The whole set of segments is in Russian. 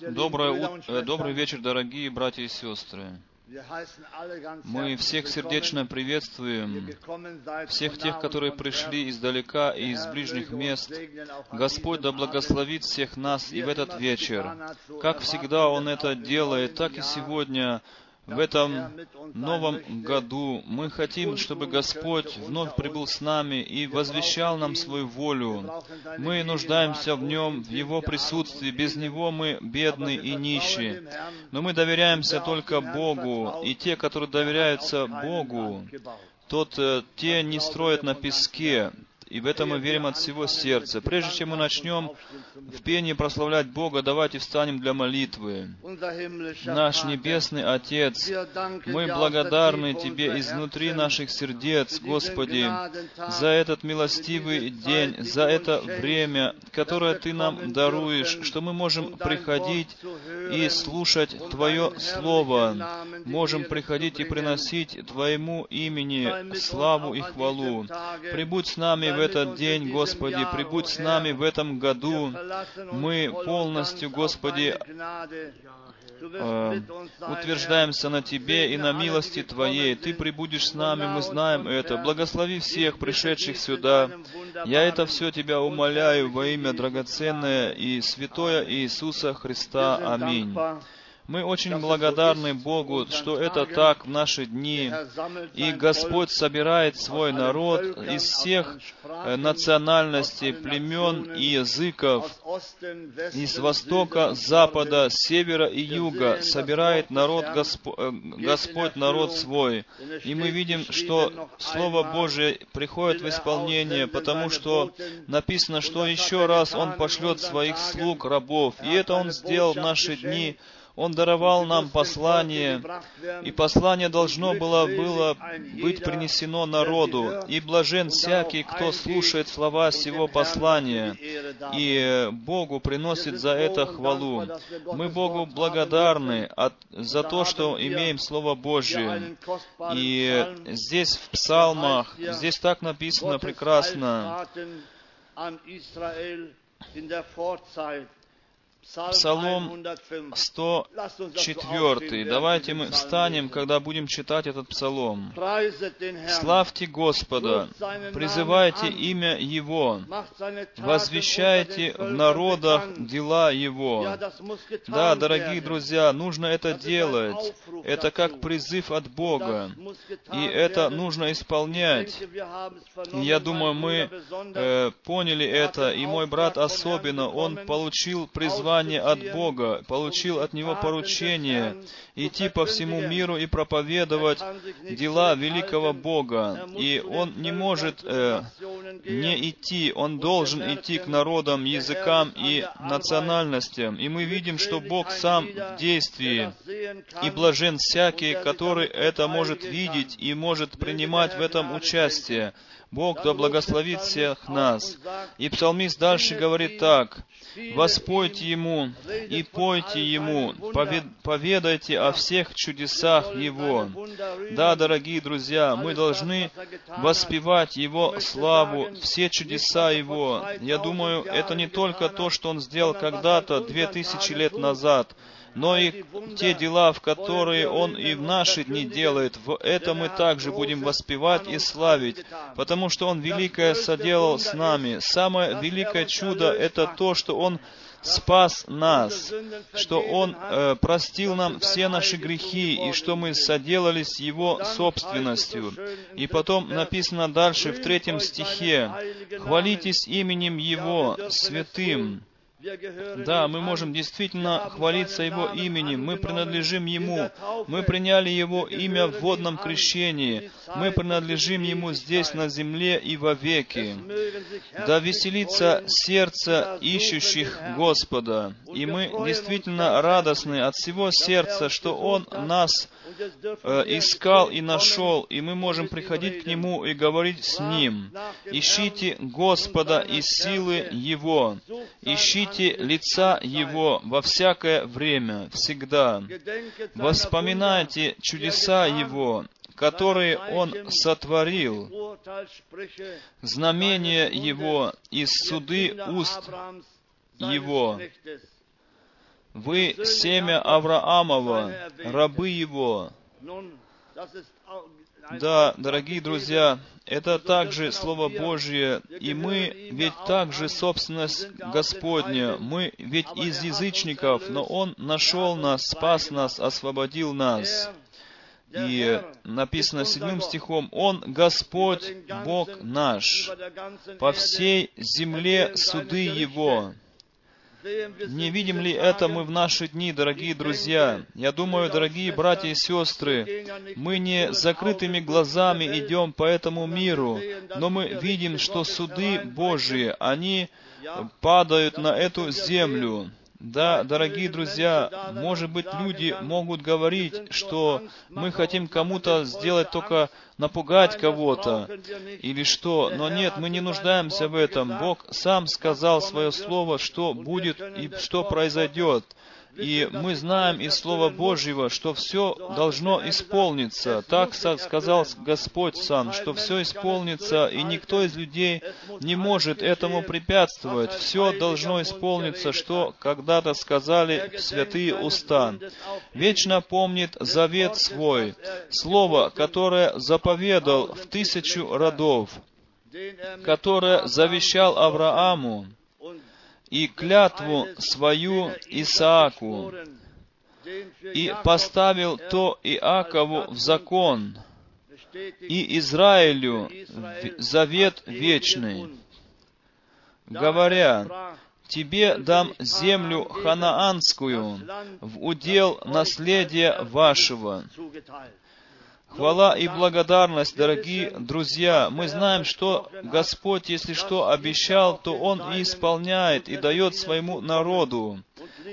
Доброе, ут- э, добрый вечер, дорогие братья и сестры. Мы всех сердечно приветствуем, всех тех, которые пришли издалека и из ближних мест. Господь да благословит всех нас и в этот вечер. Как всегда Он это делает, так и сегодня в этом новом году мы хотим, чтобы Господь вновь прибыл с нами и возвещал нам свою волю. Мы нуждаемся в Нем, в Его присутствии. Без Него мы бедны и нищие. Но мы доверяемся только Богу, и те, которые доверяются Богу, тот, э, те не строят на песке, и в этом мы верим от всего сердца. Прежде чем мы начнем в пении прославлять Бога, давайте встанем для молитвы. Наш Небесный Отец, мы благодарны Тебе изнутри наших сердец, Господи, за этот милостивый день, за это время, которое Ты нам даруешь, что мы можем приходить и слушать Твое Слово, можем приходить и приносить Твоему имени славу и хвалу. Прибудь с нами в этот день, Господи, прибудь с нами в этом году. Мы полностью, Господи, э, утверждаемся на Тебе и на милости Твоей. Ты прибудешь с нами, мы знаем это. Благослови всех пришедших сюда. Я это все Тебя умоляю во имя драгоценное и святое Иисуса Христа. Аминь. Мы очень благодарны Богу, что это так в наши дни. И Господь собирает свой народ из всех э, национальностей, племен и языков, из востока, запада, севера и юга, собирает народ Господь, э, Господь народ свой. И мы видим, что Слово Божие приходит в исполнение, потому что написано, что еще раз Он пошлет своих слуг, рабов. И это Он сделал в наши дни, он даровал нам послание, и послание должно было, было быть принесено народу. И блажен всякий, кто слушает слова сего послания, и Богу приносит за это хвалу. Мы Богу благодарны от, за то, что имеем Слово Божие. И здесь в псалмах, здесь так написано прекрасно, Псалом 104. Давайте мы встанем, когда будем читать этот псалом. Славьте Господа, призывайте имя Его, возвещайте в народах дела Его. Да, дорогие друзья, нужно это делать. Это как призыв от Бога. И это нужно исполнять. Я думаю, мы э, поняли это, и мой брат особенно, он получил призвание послание от Бога, получил от Него поручение идти по всему миру и проповедовать дела великого Бога. И он не может э, не идти, он должен идти к народам, языкам и национальностям. И мы видим, что Бог сам в действии. И блажен всякий, который это может видеть и может принимать в этом участие. Бог да благословит всех нас. И псалмист дальше говорит так. «Воспойте Ему и пойте Ему, поведайте о всех чудесах Его». Да, дорогие друзья, мы должны воспевать Его славу, все чудеса Его. Я думаю, это не только то, что Он сделал когда-то, две тысячи лет назад, но и те дела, в которые Он и в наши дни делает, в этом мы также будем воспевать и славить, потому что Он великое соделал с нами. Самое великое чудо — это то, что Он спас нас, что Он э, простил нам все наши грехи, и что мы соделались Его собственностью. И потом написано дальше в третьем стихе, «Хвалитесь именем Его, святым». Да, мы можем действительно хвалиться Его именем. Мы принадлежим Ему. Мы приняли Его имя в водном крещении. Мы принадлежим Ему здесь, на земле и вовеки. Да веселится сердце ищущих Господа. И мы действительно радостны от всего сердца, что Он нас искал и нашел, и мы можем приходить к Нему и говорить с Ним. Ищите Господа и силы Его. Ищите лица Его во всякое время, всегда. Воспоминайте чудеса Его, которые Он сотворил, знамения Его и суды уст Его. Вы семя Авраамова, рабы его. Да, дорогие друзья, это также Слово Божье, и мы ведь также собственность Господня. Мы ведь из язычников, но Он нашел нас, спас нас, освободил нас. И написано седьмым стихом, Он Господь, Бог наш, по всей земле суды Его. Не видим ли это мы в наши дни, дорогие друзья? Я думаю, дорогие братья и сестры, мы не закрытыми глазами идем по этому миру, но мы видим, что суды Божьи, они падают на эту землю. Да, дорогие друзья, может быть, люди могут говорить, что мы хотим кому-то сделать только напугать кого-то или что, но нет, мы не нуждаемся в этом. Бог сам сказал свое слово, что будет и что произойдет. И мы знаем из Слова Божьего, что все должно исполниться. Так сказал Господь сам, что все исполнится, и никто из людей не может этому препятствовать. Все должно исполниться, что когда-то сказали святые уста. Вечно помнит завет свой, слово, которое заповедал в тысячу родов, которое завещал Аврааму, и клятву свою Исааку, и поставил то Иакову в закон, и Израилю завет вечный, говоря, «Тебе дам землю ханаанскую в удел наследия вашего». Хвала и благодарность, дорогие друзья. Мы знаем, что Господь, если что обещал, то Он и исполняет, и дает своему народу.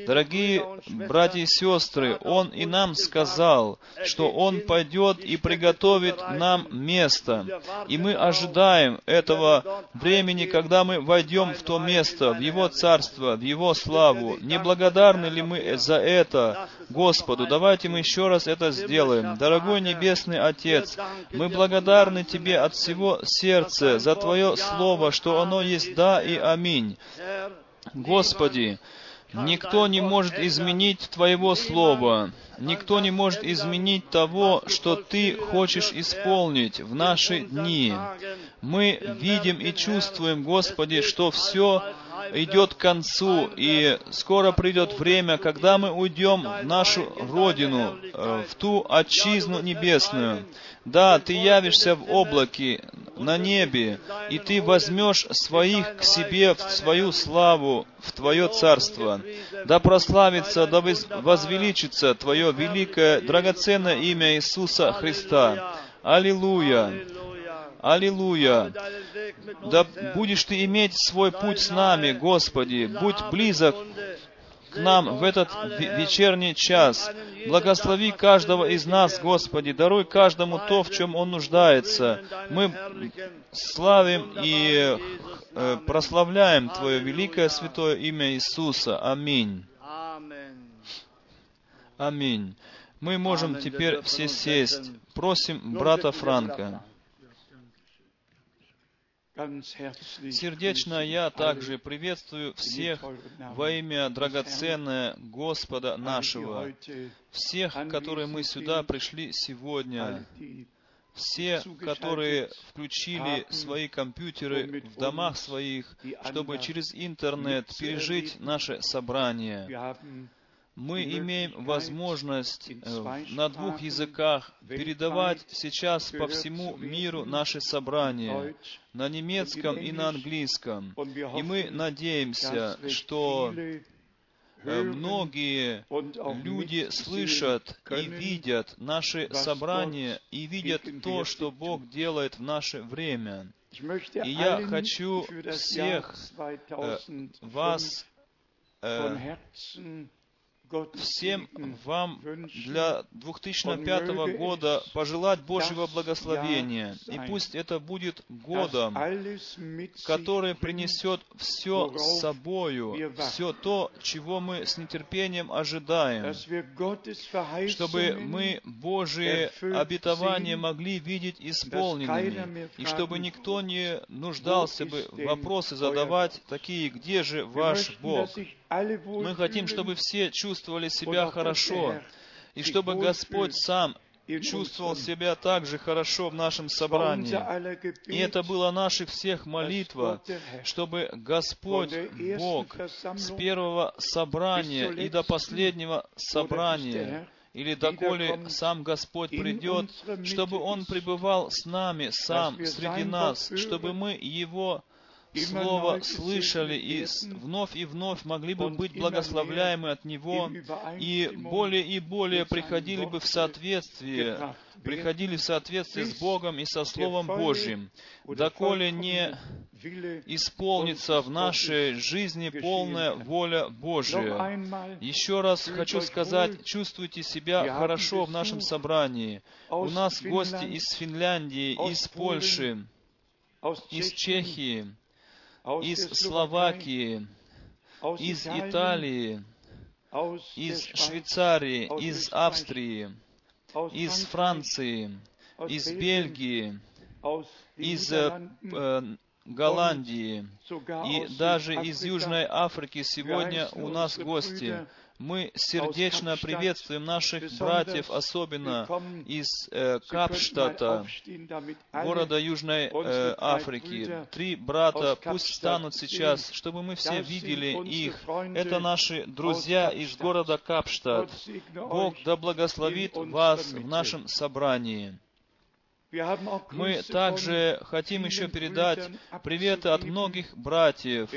Дорогие братья и сестры, Он и нам сказал, что Он пойдет и приготовит нам место. И мы ожидаем этого времени, когда мы войдем в то место, в Его Царство, в Его славу. Не благодарны ли мы за это Господу? Давайте мы еще раз это сделаем. Дорогой Небесный Отец, мы благодарны Тебе от всего сердца за Твое Слово, что оно есть да и аминь. Господи, Никто не может изменить Твоего Слова. Никто не может изменить того, что Ты хочешь исполнить в наши дни. Мы видим и чувствуем, Господи, что все идет к концу, и скоро придет время, когда мы уйдем в нашу Родину, э, в ту отчизну небесную. Да, Ты явишься в облаке, на небе, и Ты возьмешь своих к себе в свою славу, в Твое царство. Да прославится, да возвеличится Твое великое, драгоценное имя Иисуса Христа. Аллилуйя! Аллилуйя! Да будешь Ты иметь свой путь с нами, Господи, будь близок к нам в этот вечерний час. Благослови каждого из нас, Господи, даруй каждому то, в чем он нуждается. Мы славим и э, прославляем Твое великое святое имя Иисуса. Аминь. Аминь. Мы можем теперь все сесть. Просим брата Франка. Сердечно я также приветствую всех во имя драгоценное Господа нашего, всех, которые мы сюда пришли сегодня, все, которые включили свои компьютеры в домах своих, чтобы через интернет пережить наше собрание мы имеем возможность э, на двух языках передавать сейчас по всему миру наши собрания, на немецком и на английском. И мы надеемся, что э, многие люди слышат и видят наши собрания и видят то, что Бог делает в наше время. И я хочу всех э, вас всем вам для 2005 года пожелать Божьего благословения. И пусть это будет годом, который принесет все с собою, все то, чего мы с нетерпением ожидаем, чтобы мы Божие обетования могли видеть исполненными, и чтобы никто не нуждался бы вопросы задавать такие, где же ваш Бог? Мы хотим, чтобы все чувствовали себя хорошо, и чтобы Господь сам чувствовал себя также хорошо в нашем собрании. И это была наша всех молитва, чтобы Господь Бог с первого собрания и до последнего собрания. или доколе сам Господь придет, чтобы Он пребывал с нами сам, среди нас, чтобы мы Его Слово слышали и вновь и вновь могли бы быть благословляемы от Него, и более и более приходили бы в соответствие, приходили в соответствие с Богом и со Словом Божьим, доколе не исполнится в нашей жизни полная воля Божия. Еще раз хочу сказать, чувствуйте себя хорошо в нашем собрании. У нас гости из Финляндии, из Польши, из Чехии, из Словакии, из Италии, из Швейцарии, из Австрии, из Франции, из Бельгии, из э, э Голландии и даже из Южной Африки сегодня у нас гости. Мы сердечно приветствуем наших братьев, особенно из э, Капштата, города Южной э, Африки. Три брата пусть станут сейчас, чтобы мы все видели их. Это наши друзья из города Капштадт. Бог да благословит вас в нашем собрании. Мы также хотим еще передать приветы от многих братьев.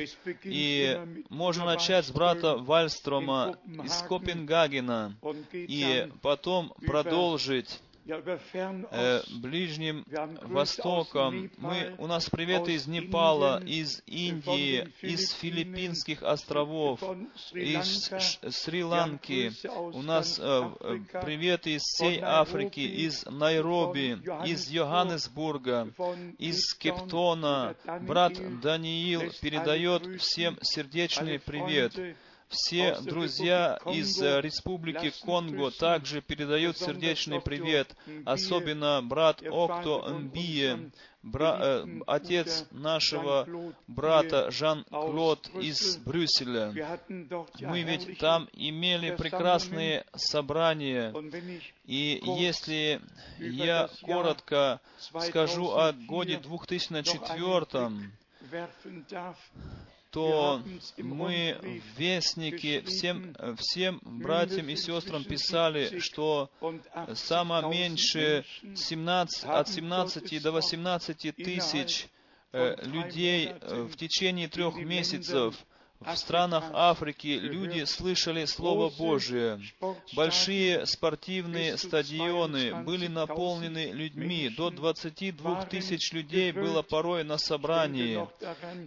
И можно начать с брата Вальстрома из Копенгагена. И потом продолжить э, Ближним Востоком. Мы, у нас приветы из Непала, из Индии, из Филиппинских островов, из Шри-Ланки. У нас э, э, приветы из всей Африки, из Найроби, из Йоханнесбурга, из Кептона. Брат Даниил передает всем сердечный привет. Все друзья из э, Республики Конго также передают сердечный привет, особенно брат Окто Мбие, бра, э, отец нашего брата Жан-Клод из Брюсселя. Мы ведь там имели прекрасные собрания, и если я коротко скажу о годе 2004, то мы в Вестнике всем, всем братьям и сестрам писали, что самое меньшее 17, от 17 до 18 тысяч э, людей э, в течение трех месяцев в странах Африки люди слышали Слово Божие. Большие спортивные стадионы были наполнены людьми. До 22 тысяч людей было порой на собрании.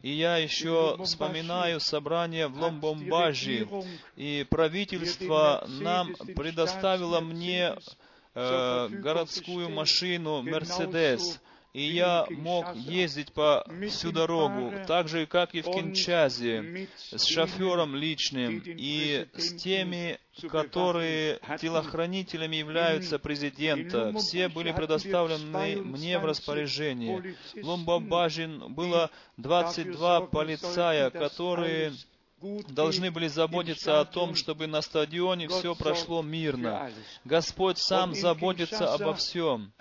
И я еще вспоминаю собрание в Ломбомбажи. И правительство нам предоставило мне э, городскую машину «Мерседес», и я мог ездить по всю дорогу, так же, как и в Кинчазе, с шофером личным и с теми, которые телохранителями являются президента. Все были предоставлены мне в распоряжение. В Ломбабажин было 22 полицая, которые должны были заботиться о том, чтобы на стадионе все прошло мирно. Господь сам заботится обо всем.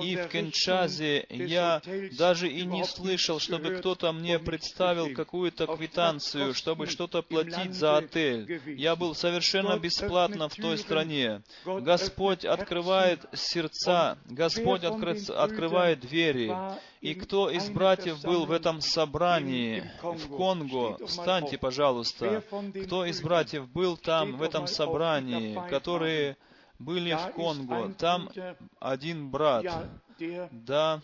И в Кенчазе я даже и не слышал, чтобы кто-то мне представил какую-то квитанцию, чтобы что-то платить за отель. Я был совершенно бесплатно в той стране. Господь открывает сердца, Господь открывает двери. И кто из братьев был в этом собрании в Конго, встаньте, пожалуйста. Кто из братьев был там, в этом собрании, которые были в Конго? Там один брат. Да,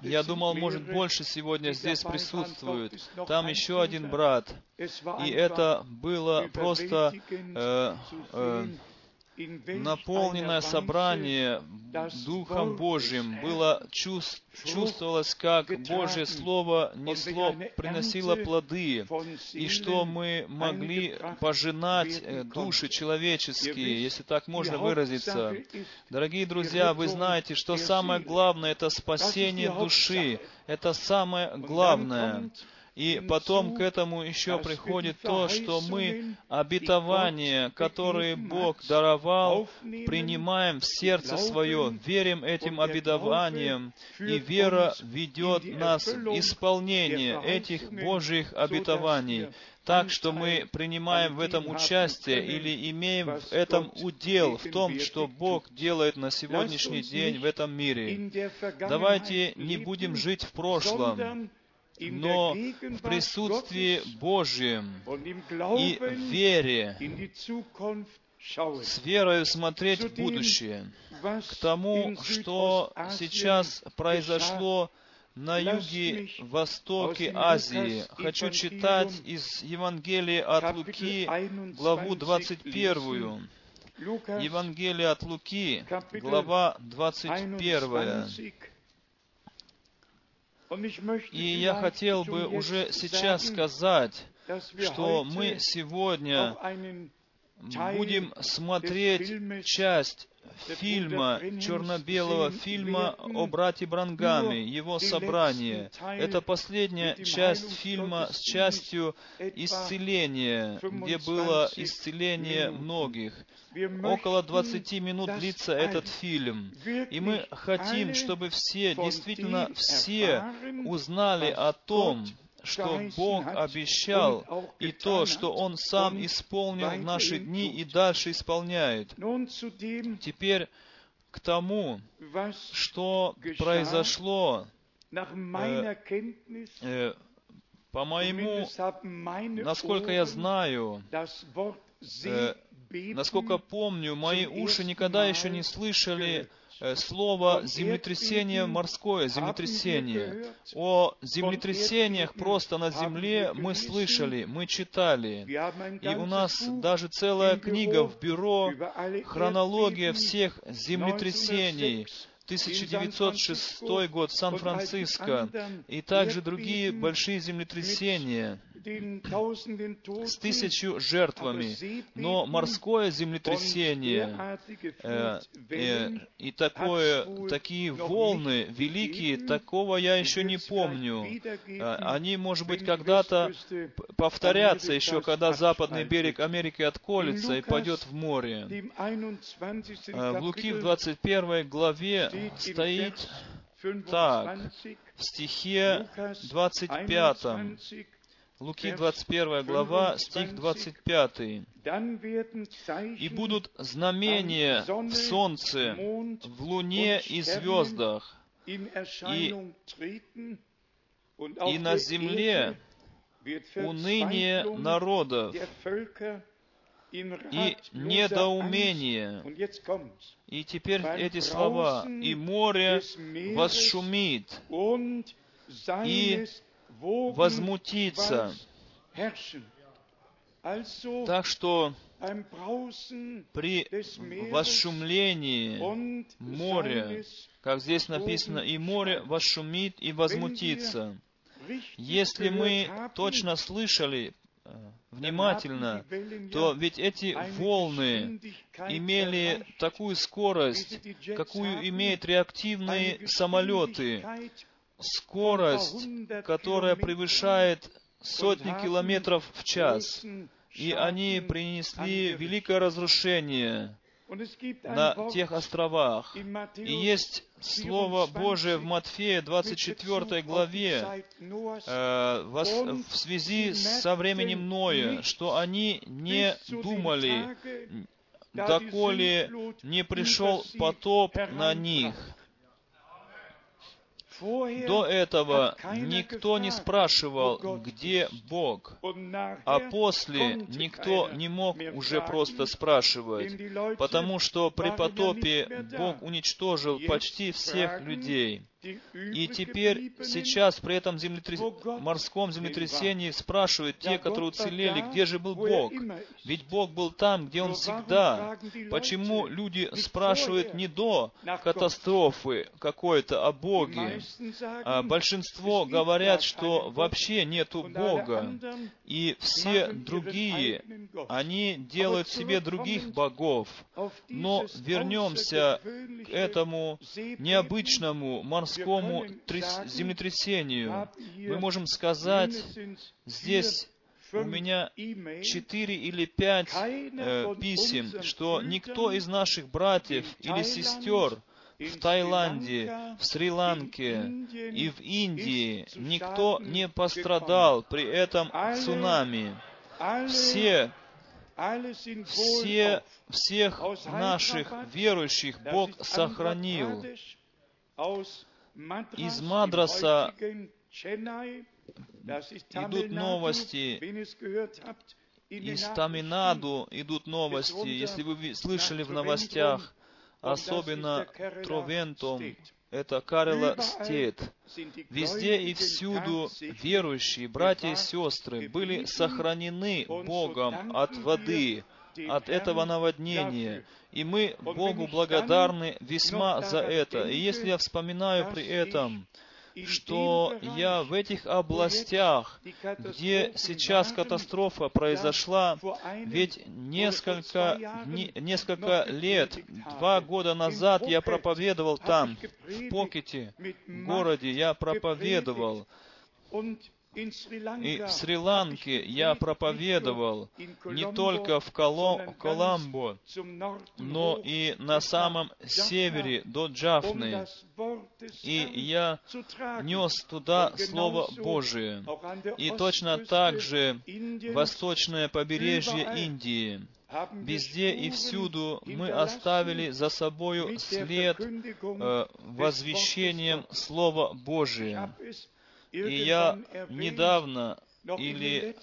я думал, может, больше сегодня здесь присутствует. Там еще один брат. И это было просто э, э, наполненное собрание Духом Божьим было чувствовалось, как Божье Слово несло, приносило плоды, и что мы могли пожинать э, души человеческие, если так можно выразиться. Дорогие друзья, вы знаете, что самое главное — это спасение души. Это самое главное. И потом к этому еще приходит то, что мы обетования, которые Бог даровал, принимаем в сердце свое, верим этим обетованиям, и вера ведет нас в исполнение этих Божьих обетований. так, что мы принимаем в этом участие или имеем в этом удел, в том, что Бог делает на сегодняшний день в этом мире. Давайте не будем жить в прошлом, но в присутствии Божьем и вере, с верою смотреть в будущее, к тому, что сейчас произошло на юге, востоке Азии. Хочу читать из Евангелия от Луки, главу 21. Евангелие от Луки, глава 21. И я хотел бы уже сейчас сказать, что мы сегодня будем смотреть часть фильма, черно-белого фильма о брате Брангаме, его собрание. Это последняя часть фильма с частью исцеления, где было исцеление многих. Около 20 минут длится этот фильм. И мы хотим, чтобы все, действительно все узнали о том, что Бог обещал, и то, что Он сам исполнил в наши дни и дальше исполняет. Теперь к тому, что произошло. э, э, по моему, насколько я знаю, э, насколько помню, мои уши никогда еще не слышали слово землетрясение морское, землетрясение. О землетрясениях просто на земле мы слышали, мы читали. И у нас даже целая книга в бюро, хронология всех землетрясений, 1906 год, Сан-Франциско, и также другие большие землетрясения с тысячу жертвами. Но морское землетрясение э, э, и такое, такие волны великие, такого я еще не помню. Э, они, может быть, когда-то повторятся еще, когда западный берег Америки отколется и пойдет в море. Э, в Луки в 21 главе стоит так, в стихе 25. Луки 21 глава, стих 25. «И будут знамения в солнце, в луне и звездах, и, и на земле уныние народов и недоумение. И теперь эти слова. «И море восшумит, и возмутиться. Так что при восшумлении моря, как здесь написано, и море восшумит и возмутится. Если мы точно слышали э, внимательно, то ведь эти волны имели такую скорость, какую имеют реактивные самолеты, скорость, которая превышает сотни километров в час. И они принесли великое разрушение на тех островах. И есть Слово Божие в Матфея 24 главе э, в связи со временем Ноя, что они не думали, доколе не пришел потоп на них. До этого никто не спрашивал, где Бог, а после никто не мог уже просто спрашивать, потому что при потопе Бог уничтожил почти всех людей. И теперь, сейчас, при этом землетряс... морском землетрясении спрашивают те, которые уцелели, где же был Бог? Ведь Бог был там, где Он всегда. Почему люди спрашивают не до катастрофы какой-то о Боге? А большинство говорят, что вообще нету Бога. И все другие, они делают себе других богов. Но вернемся к этому необычному морскому морскому землетрясению. Мы можем сказать, здесь у меня четыре или пять э, писем, что никто из наших братьев или сестер в Таиланде, в Шри-Ланке и в Индии никто не пострадал при этом цунами. Все все, всех наших верующих Бог сохранил. Из Мадраса идут новости, из Таминаду идут новости, если вы слышали в новостях, особенно Тровентом, это Карела Стейт. Везде и всюду верующие, братья и сестры, были сохранены Богом от воды, от этого наводнения. И мы Богу благодарны весьма за это. И если я вспоминаю при этом, что я в этих областях, где сейчас катастрофа произошла, ведь несколько, не, несколько лет, два года назад я проповедовал там, в Покете, городе, я проповедовал. И в Шри-Ланке я проповедовал не только в Коламбо, но и на самом севере до Джафны. И я нес туда Слово Божие. И точно так же восточное побережье Индии. Везде и всюду мы оставили за собою след э, возвещением Слова Божия. И я недавно или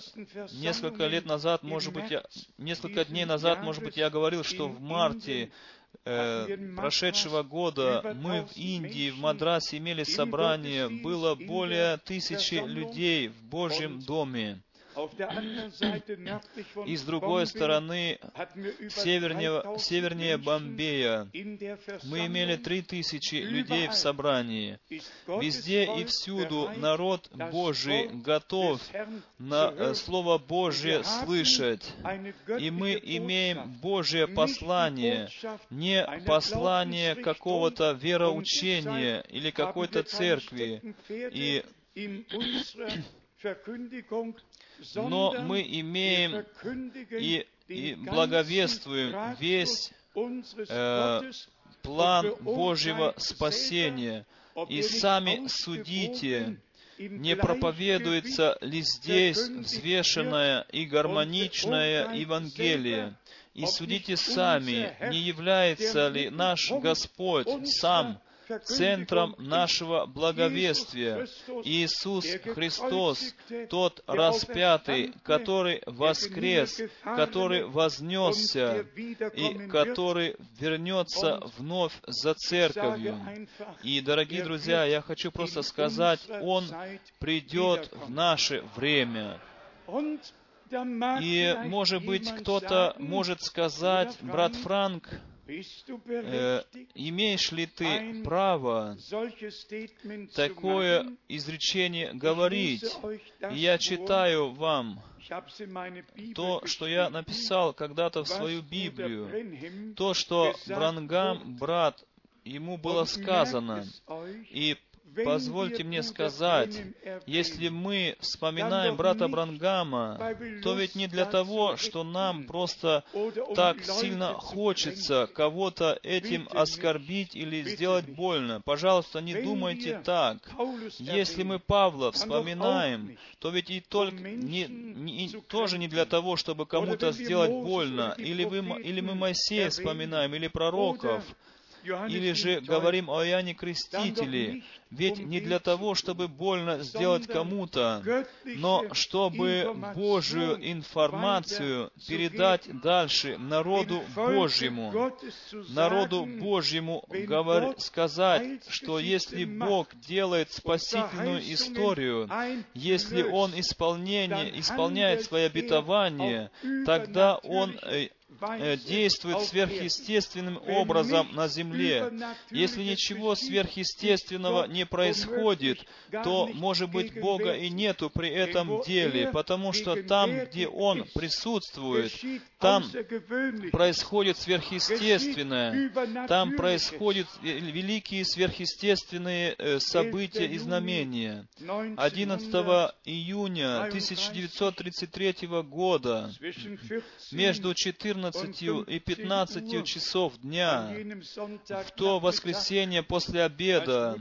несколько лет назад, может быть, я, несколько дней назад, может быть, я говорил, что в марте э, прошедшего года мы в Индии, в Мадрасе имели собрание, было более тысячи людей в Божьем доме. И с другой стороны, севернее, севернее Бомбея, мы имели три тысячи людей в собрании. Везде и всюду народ Божий готов на э, Слово Божье слышать. И мы имеем Божье послание, не послание какого-то вероучения или какой-то церкви. И но мы имеем и, и благовествуем весь э, план Божьего спасения. И сами судите, не проповедуется ли здесь взвешенное и гармоничное Евангелие. И судите сами, не является ли наш Господь сам центром нашего благовествия. Иисус Христос, тот распятый, который воскрес, который вознесся и который вернется вновь за церковью. И, дорогие друзья, я хочу просто сказать, Он придет в наше время. И, может быть, кто-то может сказать, брат Франк, э, имеешь ли ты право такое изречение говорить? Я читаю вам то, что я написал когда-то в свою Библию, то, что Брангам, брат, ему было сказано. И Позвольте мне сказать, если мы вспоминаем брата Брангама, то ведь не для того, что нам просто так сильно хочется кого-то этим оскорбить или сделать больно. Пожалуйста, не думайте так. Если мы Павла вспоминаем, то ведь и только не, не, тоже не для того, чтобы кому-то сделать больно. Или, вы, или мы Моисея вспоминаем, или пророков. Или же говорим о Иоанне Крестителе, ведь не для того, чтобы больно сделать кому-то, но чтобы Божию информацию передать дальше народу Божьему. Народу Божьему говор... сказать, что если Бог делает спасительную историю, если Он исполнение, исполняет свои обетования, тогда Он э, действует сверхъестественным образом на земле. Если ничего сверхъестественного не происходит, то, может быть, Бога и нету при этом деле, потому что там, где Он присутствует, там происходит сверхъестественное, там происходят великие сверхъестественные э, события и знамения. 11 июня 1933 года между 14 и 15 часов дня. В то воскресенье после обеда,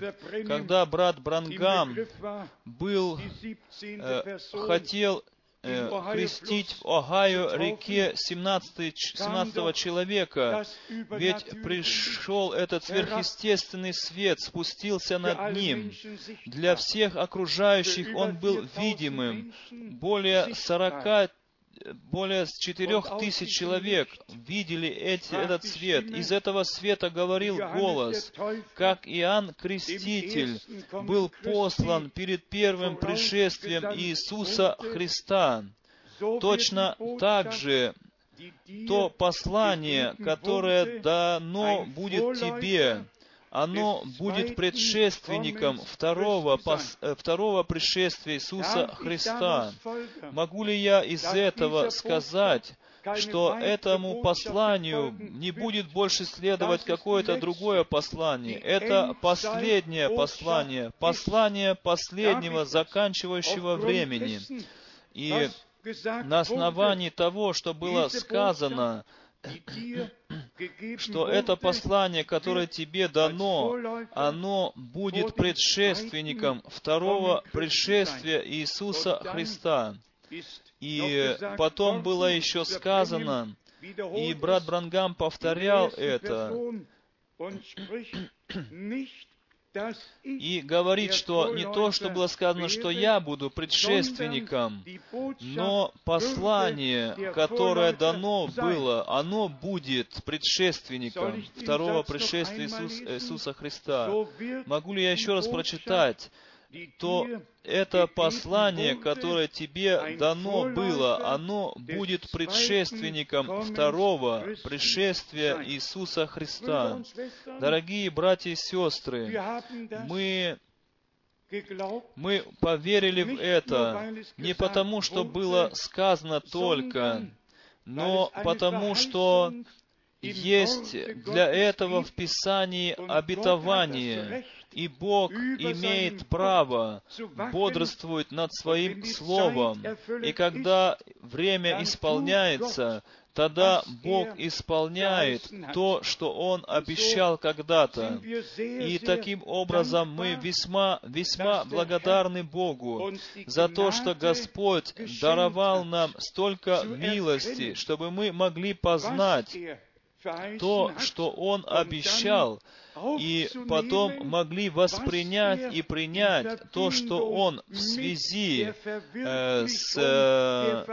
когда брат Брангам был, э, хотел э, крестить в Огайо реке 17, 17 человека, ведь пришел этот сверхъестественный свет, спустился над ним. Для всех окружающих он был видимым. Более 40 более четырех тысяч человек видели эти, этот свет. Из этого света говорил голос, как Иоанн Креститель был послан перед первым пришествием Иисуса Христа. Точно так же то послание, которое дано будет тебе, оно будет предшественником второго, э, второго пришествия Иисуса Христа. Могу ли я из этого сказать, что этому посланию не будет больше следовать какое-то другое послание. Это последнее послание, послание последнего заканчивающего времени. И на основании того, что было сказано, что это послание, которое тебе дано, оно будет предшественником второго пришествия Иисуса Христа. И потом было еще сказано, и брат Брангам повторял это, и говорит, что не то, что было сказано, что я буду предшественником, но послание, которое дано было, оно будет предшественником второго пришествия Иисус, Иисуса Христа. Могу ли я еще раз прочитать? То это послание, которое тебе дано было, оно будет предшественником второго пришествия Иисуса Христа. Дорогие братья и сестры, мы мы поверили в это не потому, что было сказано только, но потому, что есть для этого в Писании обетование, и Бог имеет право бодрствовать над Своим Словом. И когда время исполняется, тогда Бог исполняет то, что Он обещал когда-то. И таким образом мы весьма, весьма благодарны Богу за то, что Господь даровал нам столько милости, чтобы мы могли познать то, что Он обещал, и потом могли воспринять и принять то, что Он в связи э, с э,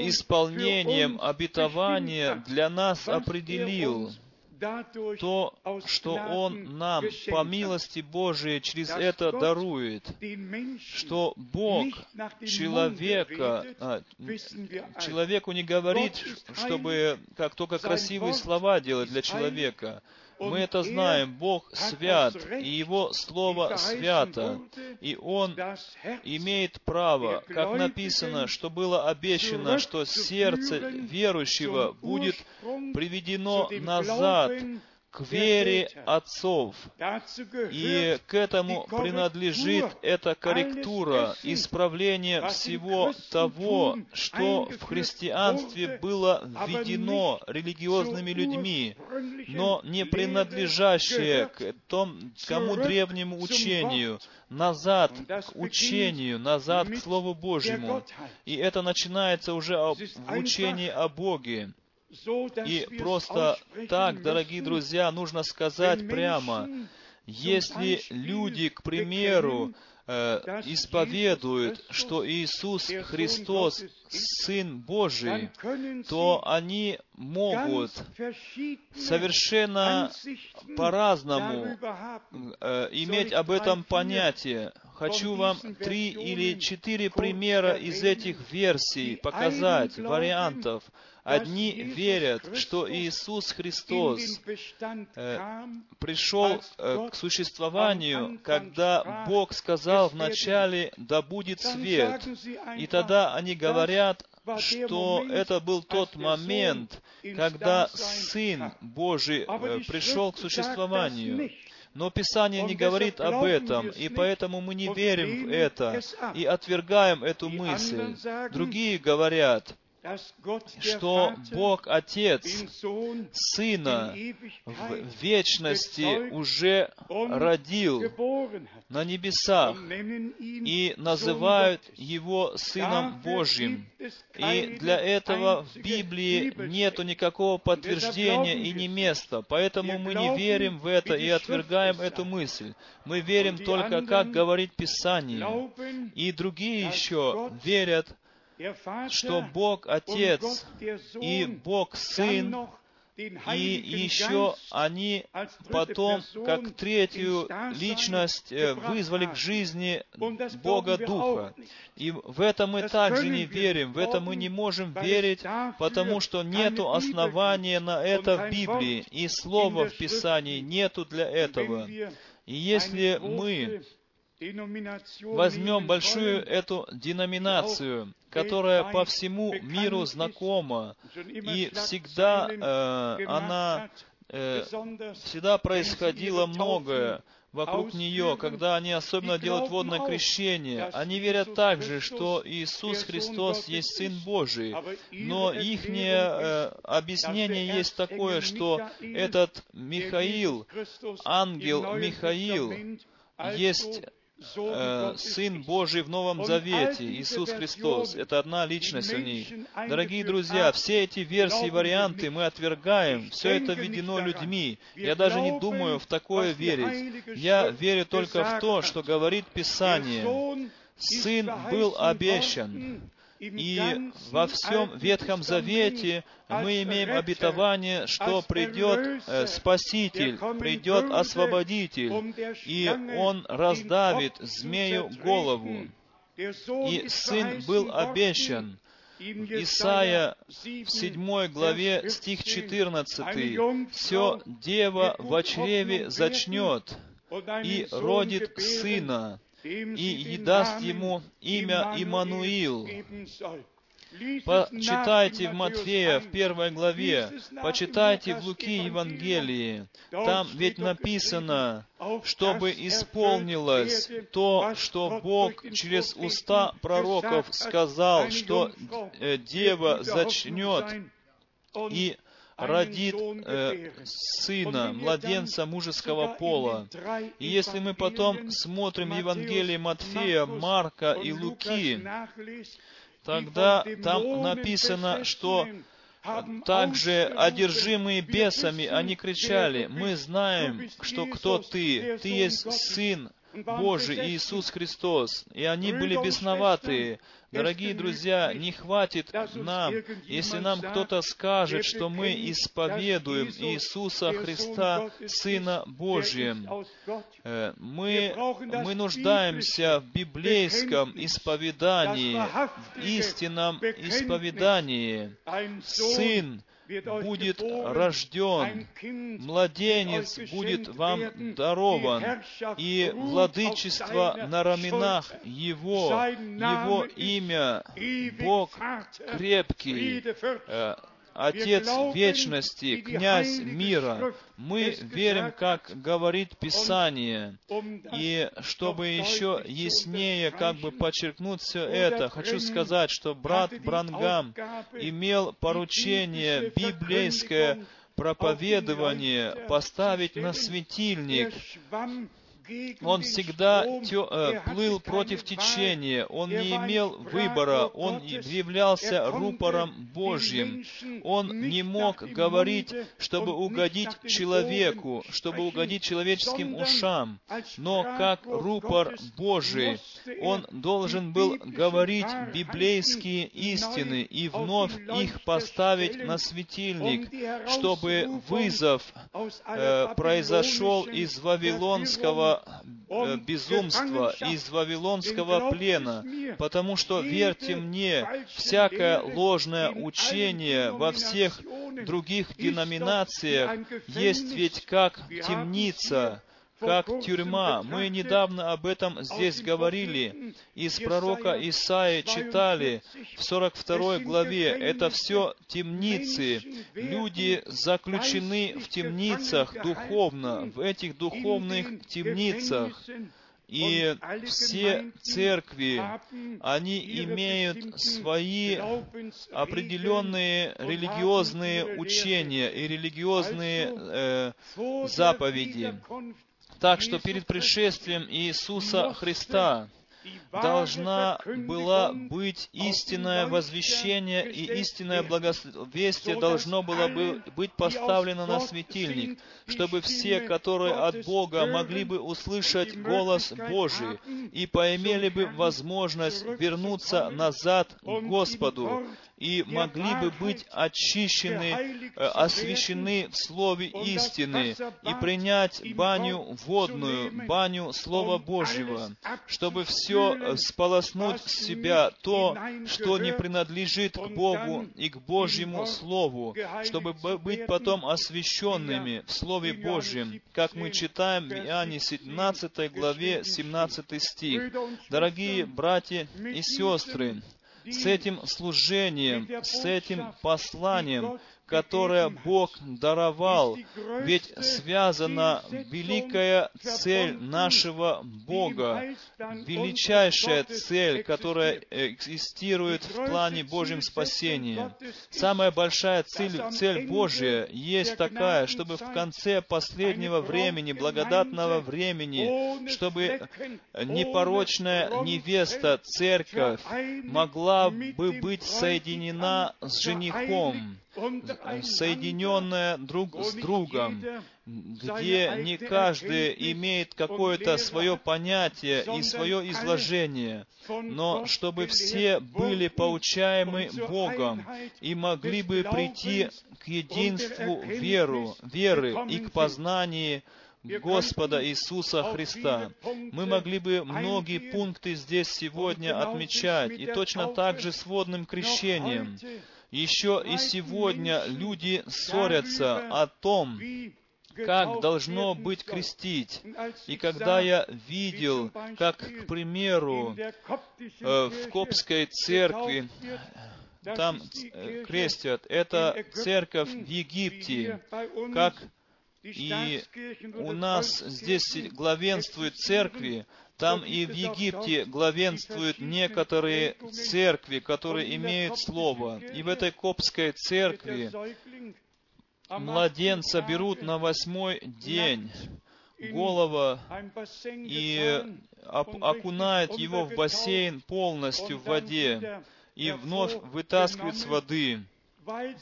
исполнением обетования для нас определил то, что Он нам по милости Божией через это дарует, что Бог человека, а, человеку не говорит, чтобы как только красивые слова делать для человека, мы это знаем. Бог свят, и Его Слово свято, и Он имеет право, как написано, что было обещано, что сердце верующего будет приведено назад к вере отцов. И к этому принадлежит эта корректура, исправление всего того, что в христианстве было введено религиозными людьми, но не принадлежащее к тому древнему учению, назад к учению, назад к Слову Божьему. И это начинается уже в учении о Боге. И просто так, дорогие друзья, нужно сказать прямо, если люди, к примеру, э, исповедуют, что Иисус Христос Сын Божий, то они могут совершенно по-разному э, иметь об этом понятие. Хочу вам три или четыре примера из этих версий показать, вариантов. Одни верят, что Иисус Христос э, пришел э, к существованию, когда Бог сказал вначале «да будет свет», и тогда они говорят, что это был тот момент, когда Сын Божий э, пришел к существованию. Но Писание не говорит об этом, и поэтому мы не верим в это и отвергаем эту мысль. Другие говорят, что Бог Отец Сына в вечности уже родил на небесах и называют Его Сыном Божьим. И для этого в Библии нету никакого подтверждения и не места, поэтому мы не верим в это и отвергаем эту мысль. Мы верим только, как говорит Писание. И другие еще верят, что Бог Отец и Бог Сын, и еще они потом, как третью личность, э, вызвали к жизни Бога Духа. И в это мы также не верим, в это мы не можем верить, потому что нету основания на это в Библии, и слова в Писании нету для этого. И если мы возьмем большую эту деноминацию, которая по всему миру знакома, и всегда э, она, э, всегда происходило многое вокруг нее, когда они особенно делают водное крещение. Они верят также, что Иисус Христос есть Сын Божий, но их э, объяснение есть такое, что этот Михаил, ангел Михаил, есть э, Сын Божий в Новом Завете, Иисус Христос. Это одна личность у них. Дорогие друзья, все эти версии, варианты мы отвергаем. Все это введено людьми. Я даже не думаю в такое верить. Я верю только в то, что говорит Писание. Сын был обещан. И во всем Ветхом Завете мы имеем обетование, что придет Спаситель, придет Освободитель, и Он раздавит змею голову. И Сын был обещан. Исайя в 7 главе, стих 14. «Все дева в чреве зачнет, и родит сына, и даст ему имя Имануил. Почитайте в Матфея в первой главе, почитайте в Луки Евангелии. Там ведь написано, чтобы исполнилось то, что Бог через уста пророков сказал, что э, дева зачнет и родит э, сына, младенца мужеского пола. И если мы потом смотрим Евангелие Матфея, Марка и Луки, тогда там написано, что также одержимые бесами, они кричали, «Мы знаем, что кто Ты, Ты есть Сын Божий, Иисус Христос». И они были бесноватые, Дорогие друзья, не хватит нам, если нам кто-то скажет, что мы исповедуем Иисуса Христа, Сына Божьим. Э, мы, мы нуждаемся в библейском исповедании, в истинном исповедании. Сын будет рожден, младенец будет вам дарован, и владычество на раменах Его, Его имя, Бог крепкий, Отец вечности, князь мира. Мы верим, как говорит Писание. И чтобы еще яснее как бы подчеркнуть все это, хочу сказать, что брат Брангам имел поручение библейское проповедование поставить на светильник он всегда тё, э, плыл против течения, он не имел выбора, он являлся рупором Божьим. Он не мог говорить, чтобы угодить человеку, чтобы угодить человеческим ушам, но как рупор Божий, он должен был говорить библейские истины и вновь их поставить на светильник, чтобы вызов э, произошел из вавилонского безумства, из вавилонского плена, потому что, верьте мне, всякое ложное учение во всех других деноминациях есть ведь как темница, как тюрьма. Мы недавно об этом здесь говорили. Из пророка Исаи читали в 42 главе. Это все темницы. Люди заключены в темницах духовно, в этих духовных темницах. И все церкви, они имеют свои определенные религиозные учения и религиозные э, заповеди. Так что перед пришествием Иисуса Христа должна была быть истинное возвещение и истинное благовестие должно было бы быть поставлено на светильник, чтобы все, которые от Бога, могли бы услышать голос Божий и поимели бы возможность вернуться назад к Господу и могли бы быть очищены, э, освящены в Слове истины и принять баню водную, баню Слова Божьего, чтобы все э, сполоснуть с себя то, что не принадлежит к Богу и к Божьему Слову, чтобы быть потом освященными в Слове Божьем, как мы читаем в Иоанне 17 главе 17 стих. Дорогие братья и сестры, с этим служением, с этим посланием, которое Бог даровал. Ведь связана великая цель нашего Бога, величайшая цель, которая экзистирует в плане Божьем спасения. Самая большая цель, цель Божья есть такая, чтобы в конце последнего времени, благодатного времени, чтобы непорочная невеста, церковь, могла бы быть соединена с женихом соединенная друг с другом, где не каждый имеет какое-то свое понятие и свое изложение, но чтобы все были поучаемы Богом и могли бы прийти к единству веру, веры и к познанию Господа Иисуса Христа. Мы могли бы многие пункты здесь сегодня отмечать, и точно так же с водным крещением. Еще и сегодня люди ссорятся о том, как должно быть крестить. И когда я видел, как, к примеру, э, в Копской церкви там э, крестят, это церковь в Египте, как и у нас здесь главенствуют церкви, там и в Египте главенствуют некоторые церкви, которые имеют Слово. И в этой Копской церкви младенца берут на восьмой день, голова, и окунают его в бассейн полностью в воде, и вновь вытаскивают с воды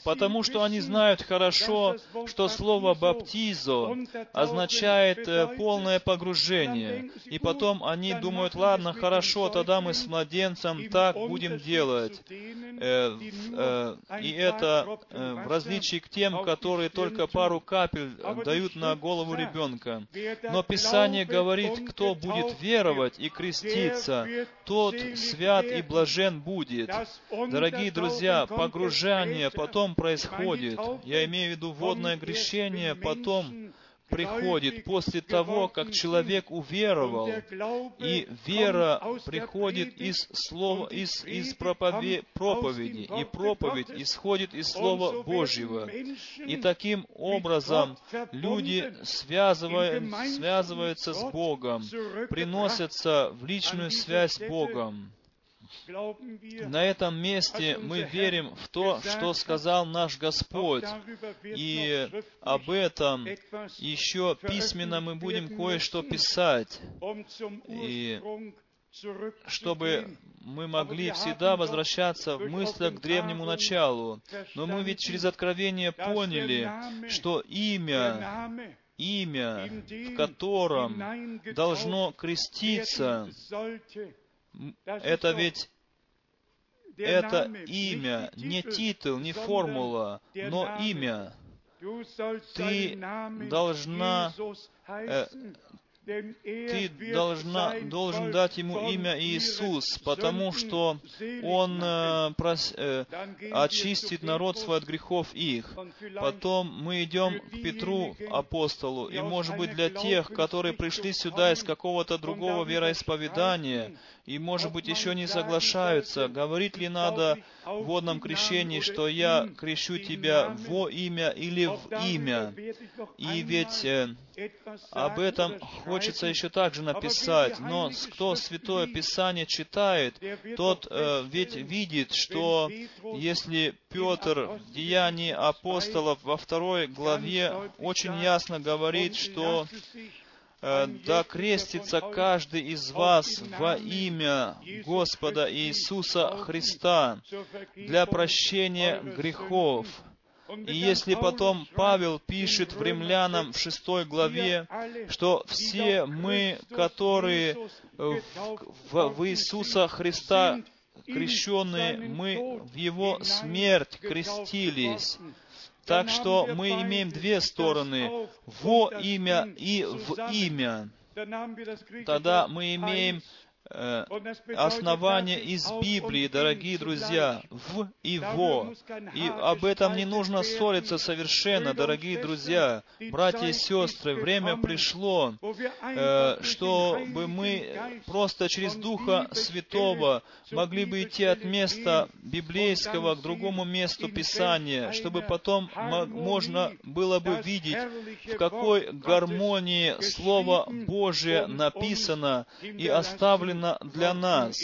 потому что они знают хорошо, что слово «баптизо» означает э, полное погружение. И потом они думают, ладно, хорошо, тогда мы с младенцем так будем делать. Э, э, и это в различии к тем, которые только пару капель дают на голову ребенка. Но Писание говорит, кто будет веровать и креститься, тот свят и блажен будет. Дорогие друзья, погружение потом происходит. Я имею в виду водное грешение, потом приходит после того, как человек уверовал, и вера приходит из слова, из, из пропове, проповеди, и проповедь исходит из Слова Божьего. И таким образом люди связывают, связываются с Богом, приносятся в личную связь с Богом. На этом месте мы верим в то, что сказал наш Господь, и об этом еще письменно мы будем кое-что писать, и чтобы мы могли всегда возвращаться в мыслях к древнему началу. Но мы ведь через откровение поняли, что имя, имя, в котором должно креститься, это ведь это имя, не титул, не формула, но имя. Ты должна, э, ты должна, должен дать ему имя Иисус, потому что он э, прос, э, очистит народ свой от грехов их. Потом мы идем к Петру, апостолу, и, может быть, для тех, которые пришли сюда из какого-то другого вероисповедания, и, может быть, еще не соглашаются, говорит ли надо в водном крещении, что я крещу тебя во имя или в имя. И ведь э, об этом хочется еще также написать, но кто Святое Писание читает, тот э, ведь видит, что если Петр в Деянии апостолов во второй главе очень ясно говорит, что да крестится каждый из вас во имя Господа Иисуса Христа для прощения грехов. И если потом Павел пишет в Римлянам в шестой главе, что все мы, которые в, в, в Иисуса Христа крещенные, мы в Его смерть крестились, так что мы имеем две стороны, во имя и в имя. Тогда мы имеем основание из Библии, дорогие друзья, в и во. И об этом не нужно ссориться совершенно, дорогие друзья, братья и сестры. Время пришло, э, чтобы мы просто через Духа Святого могли бы идти от места библейского к другому месту Писания, чтобы потом можно было бы видеть, в какой гармонии Слово Божие написано и оставлено именно для нас.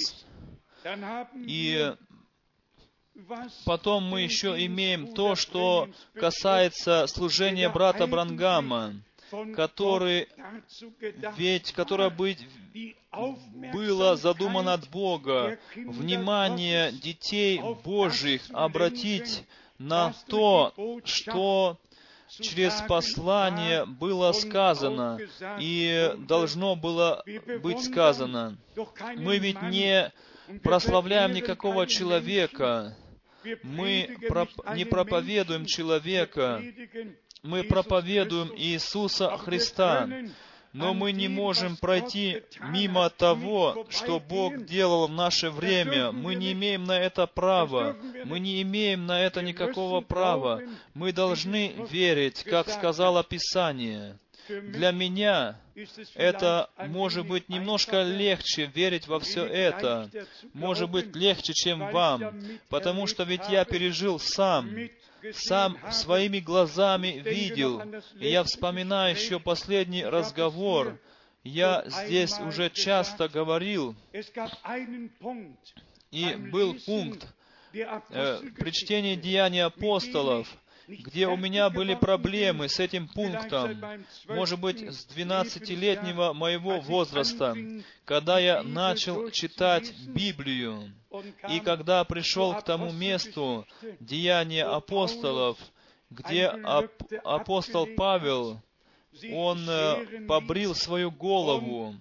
И потом мы еще имеем то, что касается служения брата Брангама, который, ведь, которое быть, было задумано от Бога, внимание детей Божьих обратить на то, что через послание было сказано и должно было быть сказано. Мы ведь не прославляем никакого человека, мы проп- не проповедуем человека, мы проповедуем Иисуса Христа но мы не можем пройти мимо того, что Бог делал в наше время. Мы не имеем на это права. Мы не имеем на это никакого права. Мы должны верить, как сказало Писание. Для меня это может быть немножко легче верить во все это. Может быть легче, чем вам. Потому что ведь я пережил сам сам своими глазами видел. И я вспоминаю еще последний разговор. Я здесь уже часто говорил, и был пункт э, при чтении Деяний апостолов, где у меня были проблемы с этим пунктом, может быть, с 12-летнего моего возраста, когда я начал читать Библию. И когда пришел к тому месту Деяния апостолов, где ап апостол Павел, он э, побрил свою голову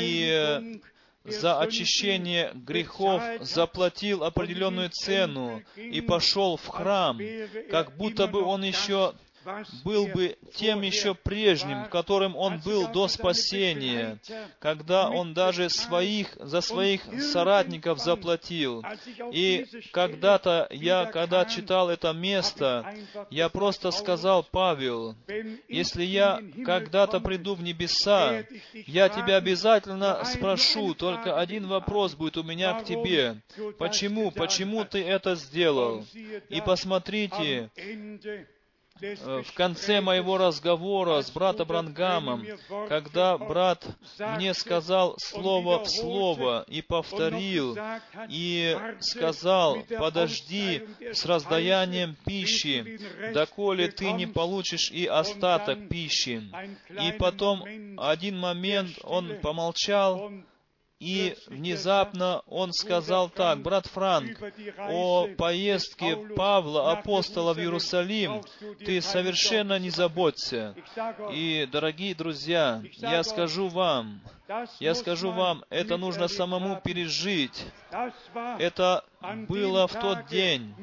и за очищение грехов заплатил определенную цену и пошел в храм, как будто бы он еще был бы тем еще прежним, которым он был до спасения, когда он даже своих, за своих соратников заплатил. И когда-то я, когда читал это место, я просто сказал, Павел, если я когда-то приду в небеса, я тебя обязательно спрошу, только один вопрос будет у меня к тебе. Почему? Почему ты это сделал? И посмотрите, в конце моего разговора с братом Брангамом, когда брат мне сказал слово в слово и повторил, и сказал, подожди с раздаянием пищи, доколе ты не получишь и остаток пищи. И потом один момент он помолчал, и внезапно он сказал так, брат Франк, о поездке Павла, апостола в Иерусалим, ты совершенно не заботься. И, дорогие друзья, я скажу вам, я скажу вам, это нужно самому пережить. Это было в тот день.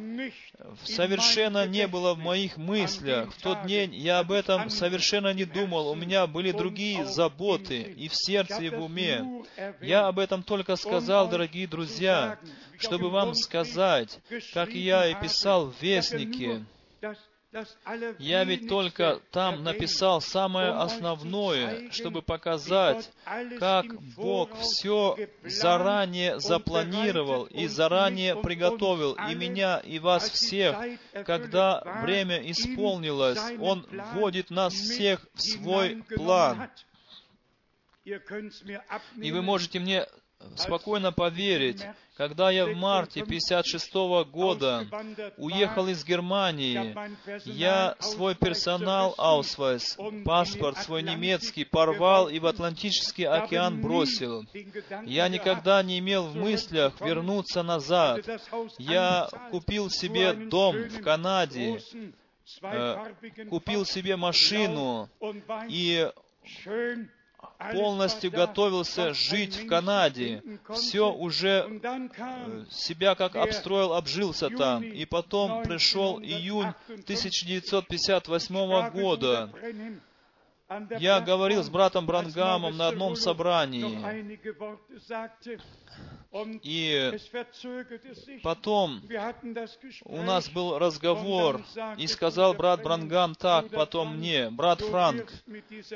Совершенно не было в моих мыслях. В тот день я об этом совершенно не думал. У меня были другие заботы и в сердце, и в уме. Я об этом только сказал, дорогие друзья, чтобы вам сказать, как я и писал в Вестнике, я ведь только там написал самое основное, чтобы показать, как Бог все заранее запланировал и заранее приготовил и меня, и вас всех. Когда время исполнилось, Он вводит нас всех в свой план. И вы можете мне спокойно поверить, когда я в марте 56 года уехал из Германии, я свой персонал Аусвайс, паспорт свой немецкий порвал и в Атлантический океан бросил. Я никогда не имел в мыслях вернуться назад. Я купил себе дом в Канаде, э, купил себе машину и полностью готовился жить в Канаде, все уже э, себя как обстроил, обжился там. И потом пришел июнь 1958 года. Я говорил с братом Брангамом на одном собрании. И потом у нас был разговор, и сказал брат Брангам так потом мне, брат Франк,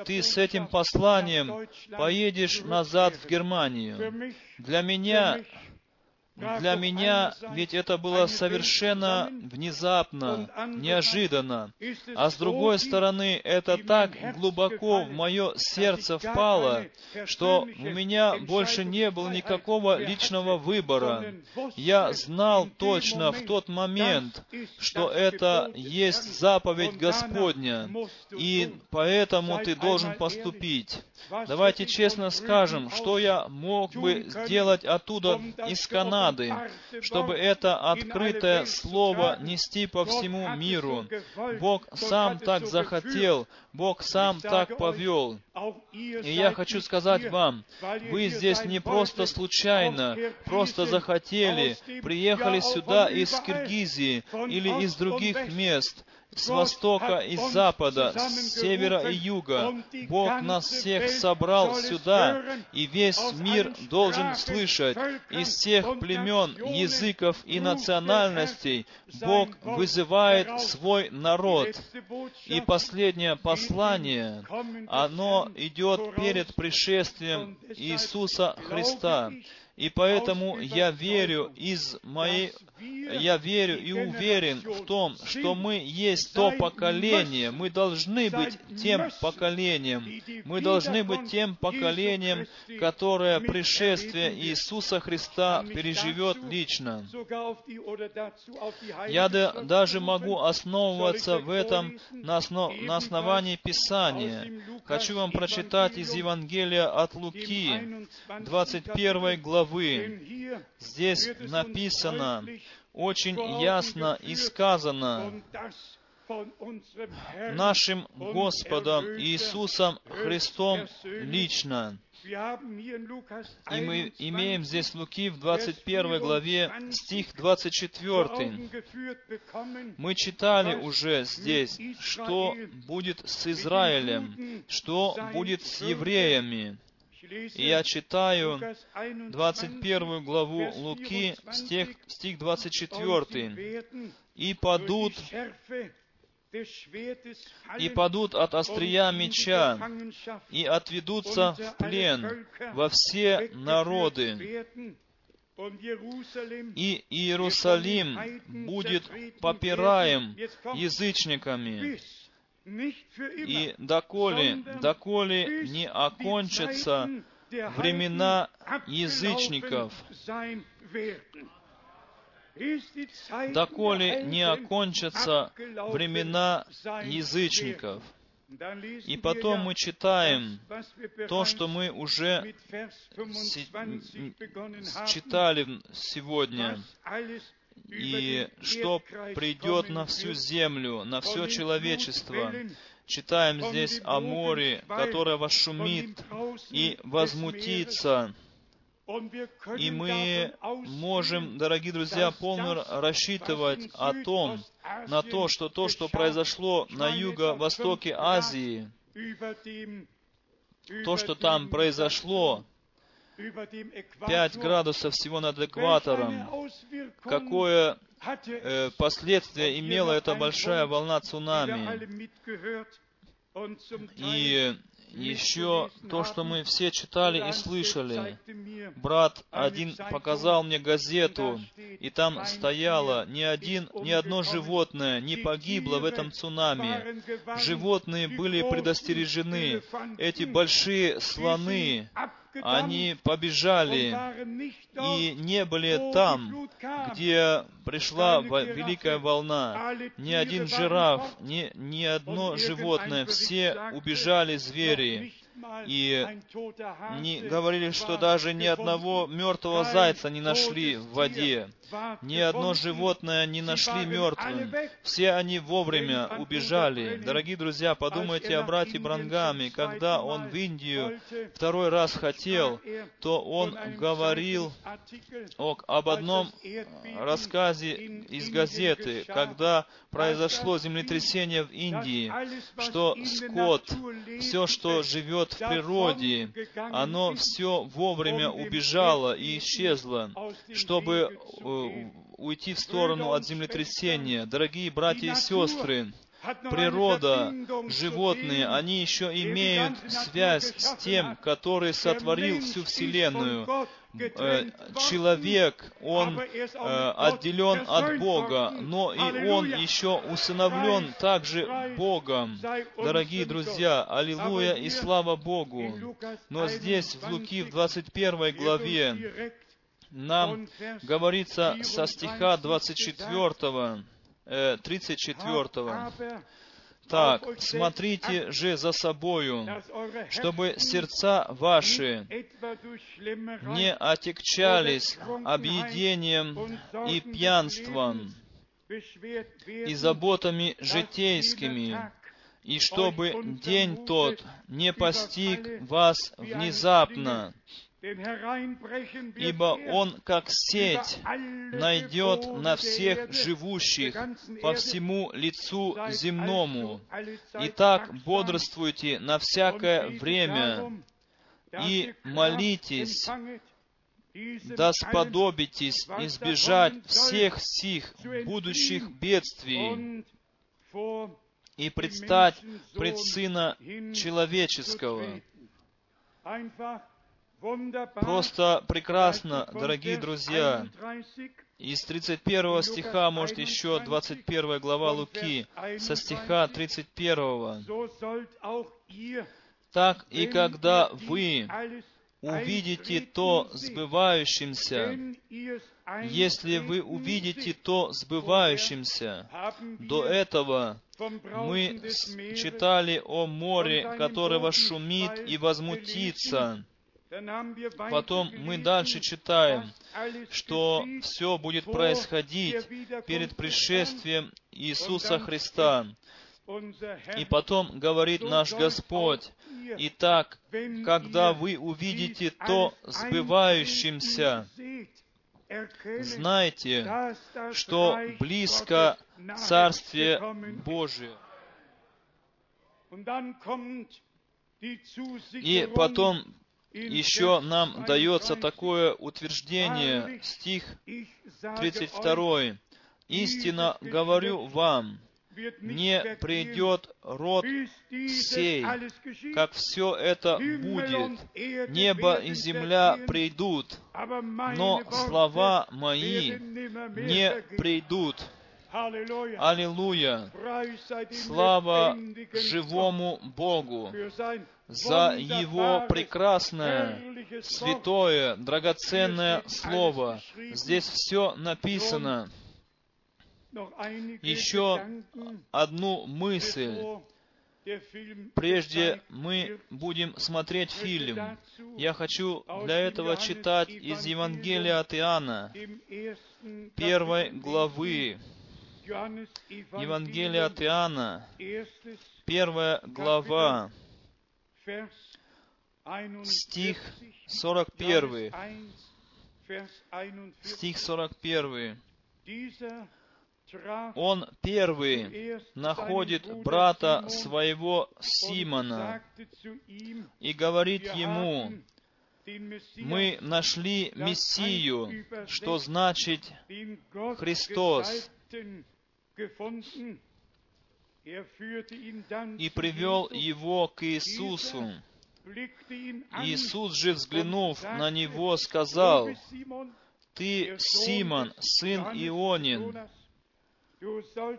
ты с этим посланием поедешь назад в Германию. Для меня для меня ведь это было совершенно внезапно, неожиданно. А с другой стороны, это так глубоко в мое сердце впало, что у меня больше не было никакого личного выбора. Я знал точно в тот момент, что это есть заповедь Господня, и поэтому ты должен поступить. Давайте честно скажем, что я мог бы сделать оттуда из Канады, чтобы это открытое слово нести по всему миру. Бог сам так захотел, Бог сам так повел. И я хочу сказать вам, вы здесь не просто случайно, просто захотели, приехали сюда из Киргизии или из других мест с востока и с запада, с севера и юга. Бог нас всех собрал сюда, и весь мир должен слышать из всех племен, языков и национальностей. Бог вызывает свой народ. И последнее послание, оно идет перед пришествием Иисуса Христа. И поэтому я верю из моей я верю и уверен в том, что мы есть то поколение, мы должны быть тем поколением, мы должны быть тем поколением, которое пришествие Иисуса Христа переживет лично. Я даже могу основываться в этом на, основ, на основании Писания. Хочу вам прочитать из Евангелия от Луки, 21 главы. Здесь написано, очень ясно и сказано нашим Господом Иисусом Христом лично. И мы имеем здесь Луки в 21 главе стих 24. Мы читали уже здесь, что будет с Израилем, что будет с евреями. И я читаю 21 главу Луки, стих, стих 24. «И падут и падут от острия меча, и отведутся в плен во все народы, и Иерусалим будет попираем язычниками, и доколе, доколе не окончатся времена язычников, доколе не окончатся времена язычников. И потом мы читаем то, что мы уже читали сегодня, и что придет на всю землю, на все человечество. Читаем здесь о море, которое вошумит и возмутится. И мы можем, дорогие друзья, полно рассчитывать о том, на то, что то, что произошло на юго-востоке Азии, то, что там произошло, 5 градусов всего над экватором, какое э, последствие имела эта большая волна цунами. И еще то, что мы все читали и слышали. Брат один показал мне газету, и там стояло, ни, один, ни одно животное не погибло в этом цунами. Животные были предостережены. Эти большие слоны, они побежали и не были там, где пришла великая волна. Ни один жираф, ни, ни одно животное, все убежали звери. И не говорили, что даже ни одного мертвого зайца не нашли в воде. Ни одно животное не нашли мертвым. Все они вовремя убежали. Дорогие друзья, подумайте о брате Брангаме. Когда он в Индию второй раз хотел, то он говорил об одном рассказе из газеты, когда произошло землетрясение в Индии, что скот, все, что живет в природе, оно все вовремя убежало и исчезло, чтобы э, уйти в сторону от землетрясения. Дорогие братья и сестры, природа, животные, они еще имеют связь с тем, который сотворил всю Вселенную. Э, человек, он э, отделен от Бога, но и он еще усыновлен также Богом. Дорогие друзья, аллилуйя и слава Богу! Но здесь, в Луки, в 21 главе, нам говорится со стиха 24, 34. Так, смотрите же за собою, чтобы сердца ваши не отекчались объедением и пьянством и заботами житейскими, и чтобы день тот не постиг вас внезапно, ибо он, как сеть, найдет на всех живущих по всему лицу земному. Итак, бодрствуйте на всякое время и молитесь, да сподобитесь избежать всех сих будущих бедствий и предстать пред Сына Человеческого. Просто прекрасно, дорогие друзья. Из 31 стиха, может, еще 21 глава Луки, со стиха 31. Так и когда вы увидите то сбывающимся, если вы увидите то сбывающимся, до этого мы читали о море, которого шумит и возмутится, Потом мы дальше читаем, что все будет происходить перед пришествием Иисуса Христа. И потом говорит наш Господь, «Итак, когда вы увидите то сбывающимся, знайте, что близко Царствие Божие». И потом еще нам дается такое утверждение, стих 32. «Истинно говорю вам, не придет род сей, как все это будет. Небо и земля придут, но слова мои не придут». Аллилуйя! Слава живому Богу за Его прекрасное, святое, драгоценное Слово. Здесь все написано. Еще одну мысль. Прежде мы будем смотреть фильм. Я хочу для этого читать из Евангелия от Иоанна, первой главы. Евангелие от Иоанна, первая глава, стих 41. Стих 41. Он первый находит брата своего Симона и говорит ему, мы нашли Мессию, что значит Христос, и привел его к Иисусу. Иисус же, взглянув на него, сказал, «Ты, Симон, сын Ионин,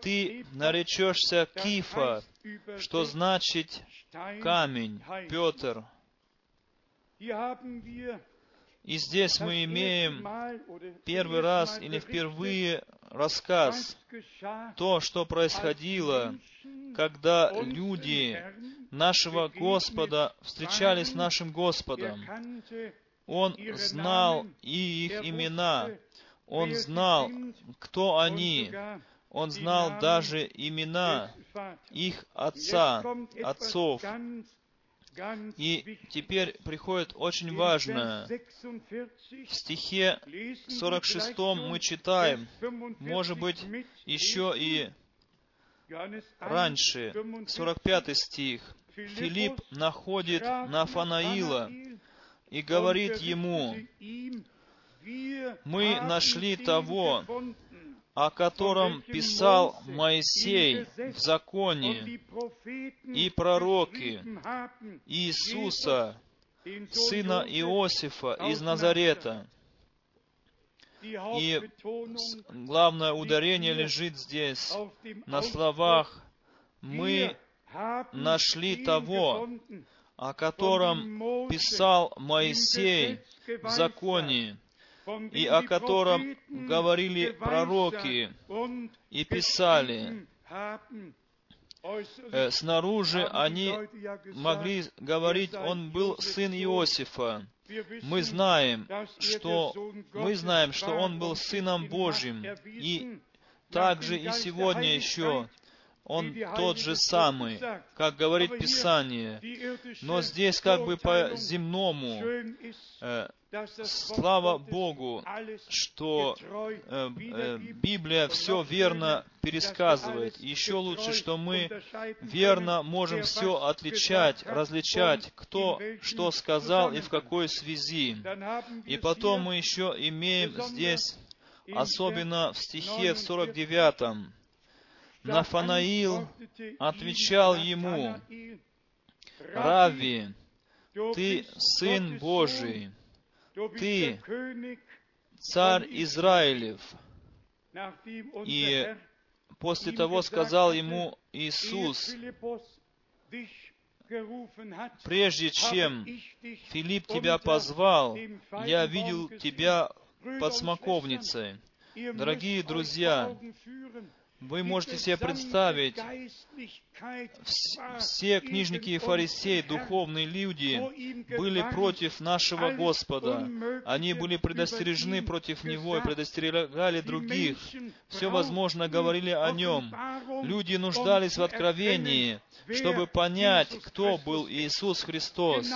ты наречешься Кифа, что значит камень, Петр». И здесь мы имеем первый раз или впервые рассказ, то, что происходило, когда люди нашего Господа встречались с нашим Господом. Он знал и их имена, Он знал, кто они, Он знал даже имена их отца, отцов. И теперь приходит очень важное. В стихе 46 мы читаем, может быть, еще и раньше, 45 стих. Филипп находит Нафанаила и говорит ему, «Мы нашли того, о котором писал Моисей в законе и пророки, Иисуса, сына Иосифа из Назарета. И главное ударение лежит здесь, на словах «Мы нашли того, о котором писал Моисей в законе, и о котором говорили пророки и писали. Э, снаружи они могли говорить, он был сын Иосифа. Мы знаем, что мы знаем, что он был сыном Божьим, и также и сегодня еще он тот же самый, как говорит Писание. Но здесь как бы по земному э, Слава Богу, что э, э, Библия все верно пересказывает. Еще лучше, что мы верно можем все отличать, различать, кто что сказал и в какой связи. И потом мы еще имеем здесь, особенно в стихе в 49-м, Нафанаил отвечал ему, «Рави, ты Сын Божий, ты царь Израилев. И после того сказал ему Иисус, прежде чем Филипп тебя позвал, я видел тебя под смоковницей. Дорогие друзья, вы можете себе представить, все книжники и фарисеи, духовные люди, были против нашего Господа. Они были предостережены против Него и предостерегали других. Все возможно говорили о Нем. Люди нуждались в откровении, чтобы понять, кто был Иисус Христос.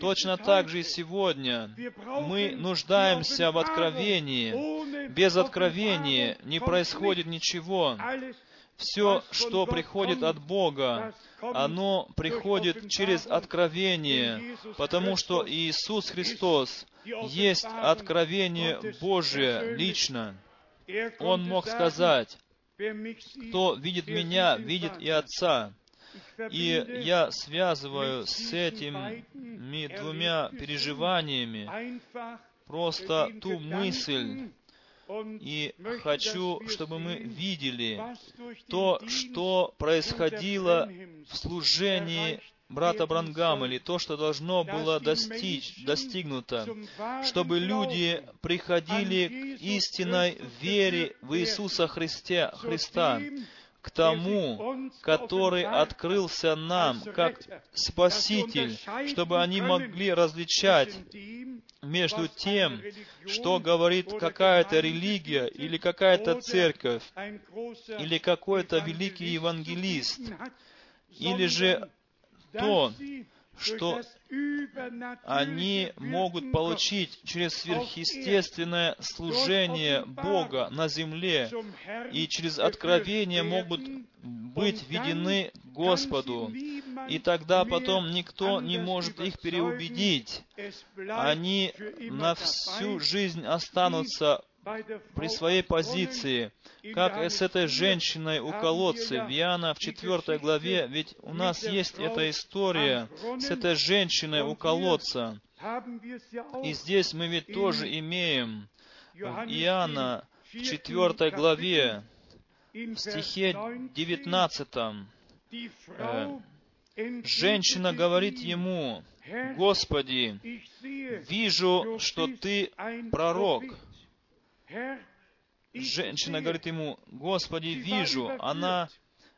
Точно так же и сегодня. Мы нуждаемся в откровении. Без откровения не происходит ничего. Все, что приходит от Бога, оно приходит через откровение, потому что Иисус Христос есть откровение Божие лично. Он мог сказать, кто видит Меня, видит и Отца. И я связываю с этими двумя переживаниями просто ту мысль, и хочу, чтобы мы видели то, что происходило в служении брата Брангама, или то, что должно было достичь, достигнуто, чтобы люди приходили к истинной вере в Иисуса Христе, Христа, к тому, который открылся нам как Спаситель, чтобы они могли различать между тем, что говорит какая-то религия или какая-то церковь, или какой-то великий евангелист, или же то, что они могут получить через сверхъестественное служение Бога на земле и через откровение могут быть введены Господу. И тогда потом никто не может их переубедить. Они на всю жизнь останутся при своей позиции, как с этой женщиной у колодца, в Иоанна в 4 главе, ведь у нас есть эта история с этой женщиной у колодца. И здесь мы ведь тоже имеем в Иоанна в 4 главе, в стихе 19, э, женщина говорит ему, «Господи, вижу, что Ты пророк». Женщина говорит ему, «Господи, вижу». Она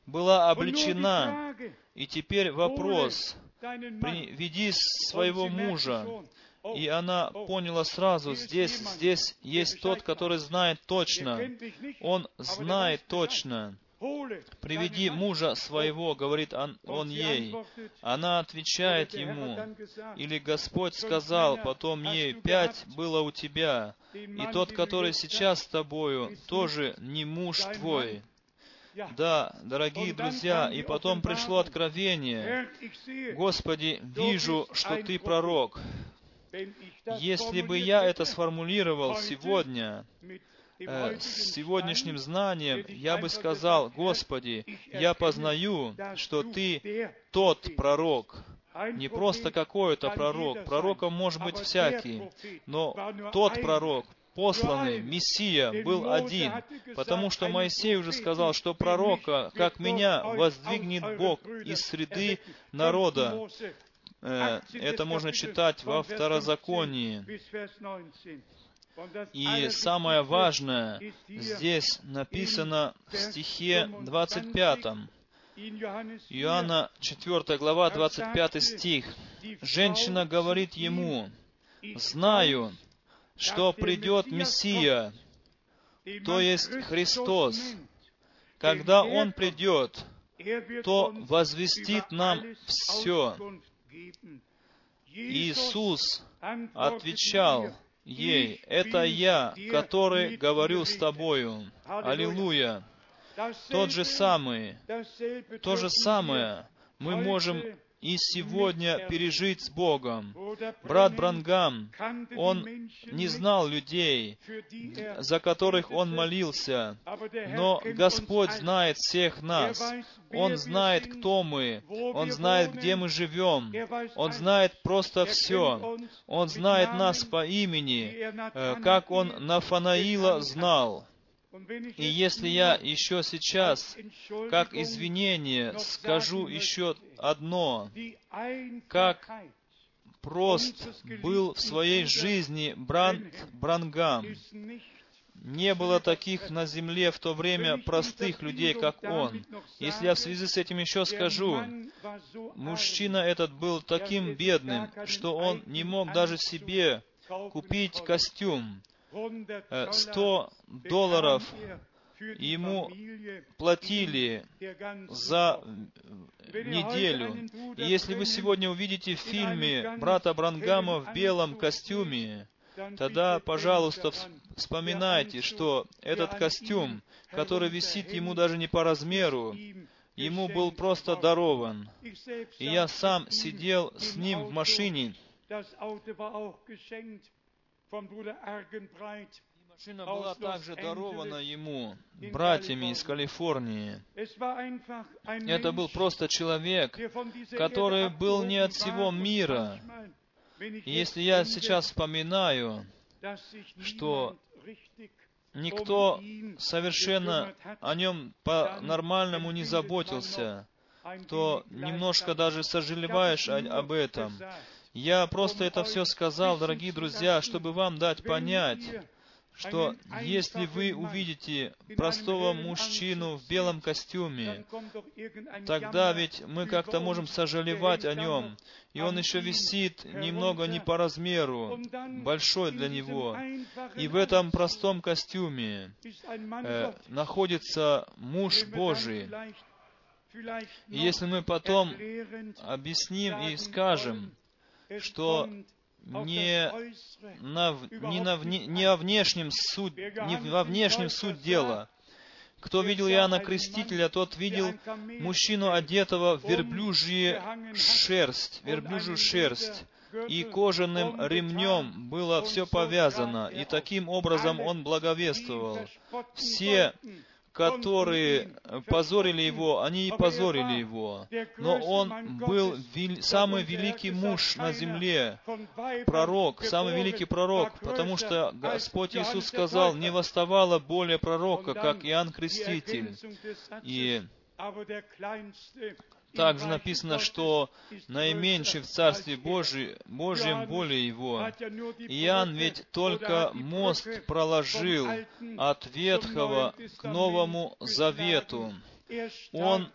была обличена. И теперь вопрос, «Веди своего мужа». И она поняла сразу, здесь, здесь есть тот, который знает точно. Он знает точно. «Приведи мужа своего», — говорит он, он ей. Она отвечает ему. Или Господь сказал потом ей, «Пять было у тебя, и тот, который сейчас с тобою, тоже не муж твой». Да, дорогие друзья, и потом пришло откровение. Господи, вижу, что Ты пророк. Если бы я это сформулировал сегодня, э, с сегодняшним знанием, я бы сказал, Господи, я познаю, что Ты тот пророк, не просто какой-то пророк. Пророком может быть всякий, но тот пророк, посланный, Мессия, был один, потому что Моисей уже сказал, что пророка, как меня, воздвигнет Бог из среды народа. Э, это можно читать во Второзаконии. И самое важное здесь написано в стихе 25. Иоанна 4 глава, 25 стих. Женщина говорит ему, «Знаю, что придет Мессия, то есть Христос. Когда Он придет, то возвестит нам все». Иисус отвечал, ей, «Это я, который говорю с тобою». Аллилуйя! Тот же самый, то же самое мы можем и сегодня пережить с Богом. Брат Брангам, он не знал людей, за которых он молился, но Господь знает всех нас. Он знает, кто мы. Он знает, где мы живем. Он знает просто все. Он знает нас по имени, э, как Он Нафанаила знал. И если я еще сейчас, как извинение, скажу еще одно, как прост был в своей жизни Бранд Брангам, не было таких на земле в то время простых людей, как он. Если я в связи с этим еще скажу, мужчина этот был таким бедным, что он не мог даже себе купить костюм. 100 э, долларов ему платили за неделю. И если вы сегодня увидите в фильме брата Брангама в белом костюме, тогда, пожалуйста, вспоминайте, что этот костюм, который висит ему даже не по размеру, ему был просто дарован. И я сам сидел с ним в машине, Машина была также дарована ему братьями из Калифорнии. Это был просто человек, который был не от всего мира. И если я сейчас вспоминаю, что никто совершенно о нем по-нормальному не заботился, то немножко даже сожалеваешь об этом. Я просто это все сказал, дорогие друзья, чтобы вам дать понять, что если вы увидите простого мужчину в белом костюме, тогда ведь мы как-то можем сожалевать о нем, и он еще висит немного не по размеру, большой для него. И в этом простом костюме э, находится муж Божий, И если мы потом объясним и скажем, что не, на, не, на, не о внешнем суть, не во внешнем суть дела. Кто видел Иоанна Крестителя, тот видел мужчину, одетого в верблюжье шерсть, верблюжью шерсть, и кожаным ремнем было все повязано, и таким образом он благовествовал. Все которые позорили его, они и позорили его. Но он был вел... самый великий муж на земле, пророк, самый великий пророк, потому что Господь Иисус сказал, не восставало более пророка, как Иоанн Креститель. И также написано, что наименьший в Царстве Божьем, Божьем более его. Иоанн ведь только мост проложил от Ветхого к Новому Завету. Он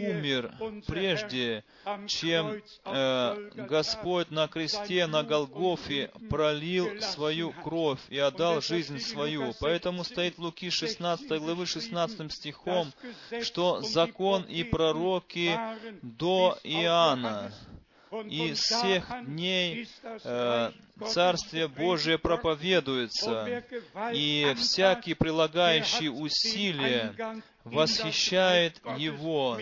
умер прежде, чем э, Господь на кресте на Голгофе пролил свою кровь и отдал жизнь свою. Поэтому стоит в Луки 16 главы 16 стихом, что закон и пророки до Иоанна и всех дней э, Царствие Божие проповедуется, и всякий прилагающий усилия восхищает Его.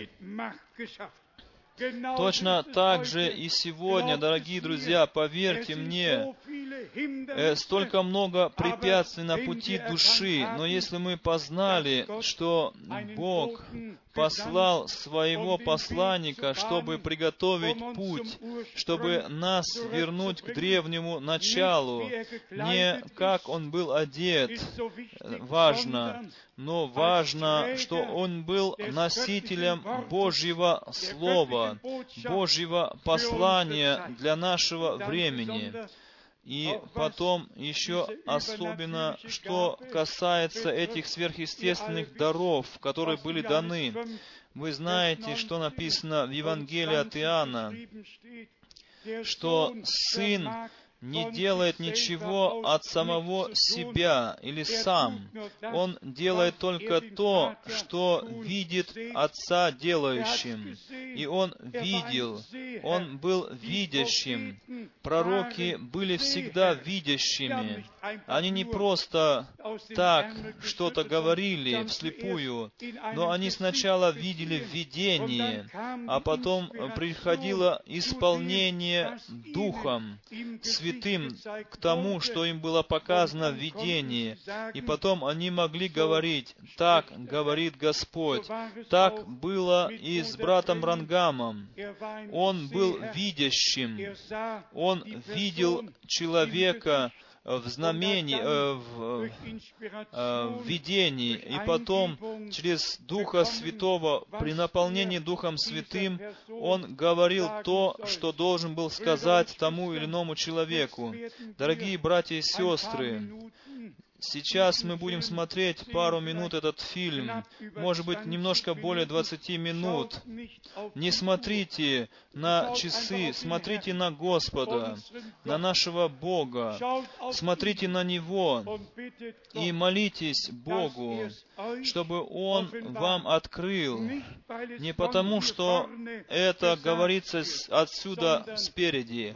Точно так же и сегодня, дорогие друзья, поверьте мне, э, столько много препятствий на пути души, но если мы познали, что Бог послал своего посланника, чтобы приготовить путь, чтобы нас вернуть к древнему началу. Не как он был одет, важно, но важно, что он был носителем Божьего Слова, Божьего послания для нашего времени. И потом еще особенно, что касается этих сверхъестественных даров, которые были даны. Вы знаете, что написано в Евангелии от Иоанна, что Сын не делает ничего от самого себя или сам. Он делает только то, что видит Отца делающим. И он видел, он был видящим. Пророки были всегда видящими. Они не просто так что-то говорили вслепую, но они сначала видели видение, а потом приходило исполнение Духом Святым к тому, что им было показано в видении, и потом они могли говорить, «Так говорит Господь». Так было и с братом Рангамом. Он был видящим. Он видел человека, в знамении, э, в, э, в видении, и потом через Духа Святого, при наполнении Духом Святым, Он говорил то, что должен был сказать тому или иному человеку. Дорогие братья и сестры, Сейчас мы будем смотреть пару минут этот фильм, может быть, немножко более 20 минут. Не смотрите на часы, смотрите на Господа, на нашего Бога, смотрите на Него и молитесь Богу, чтобы Он вам открыл, не потому, что это говорится отсюда спереди,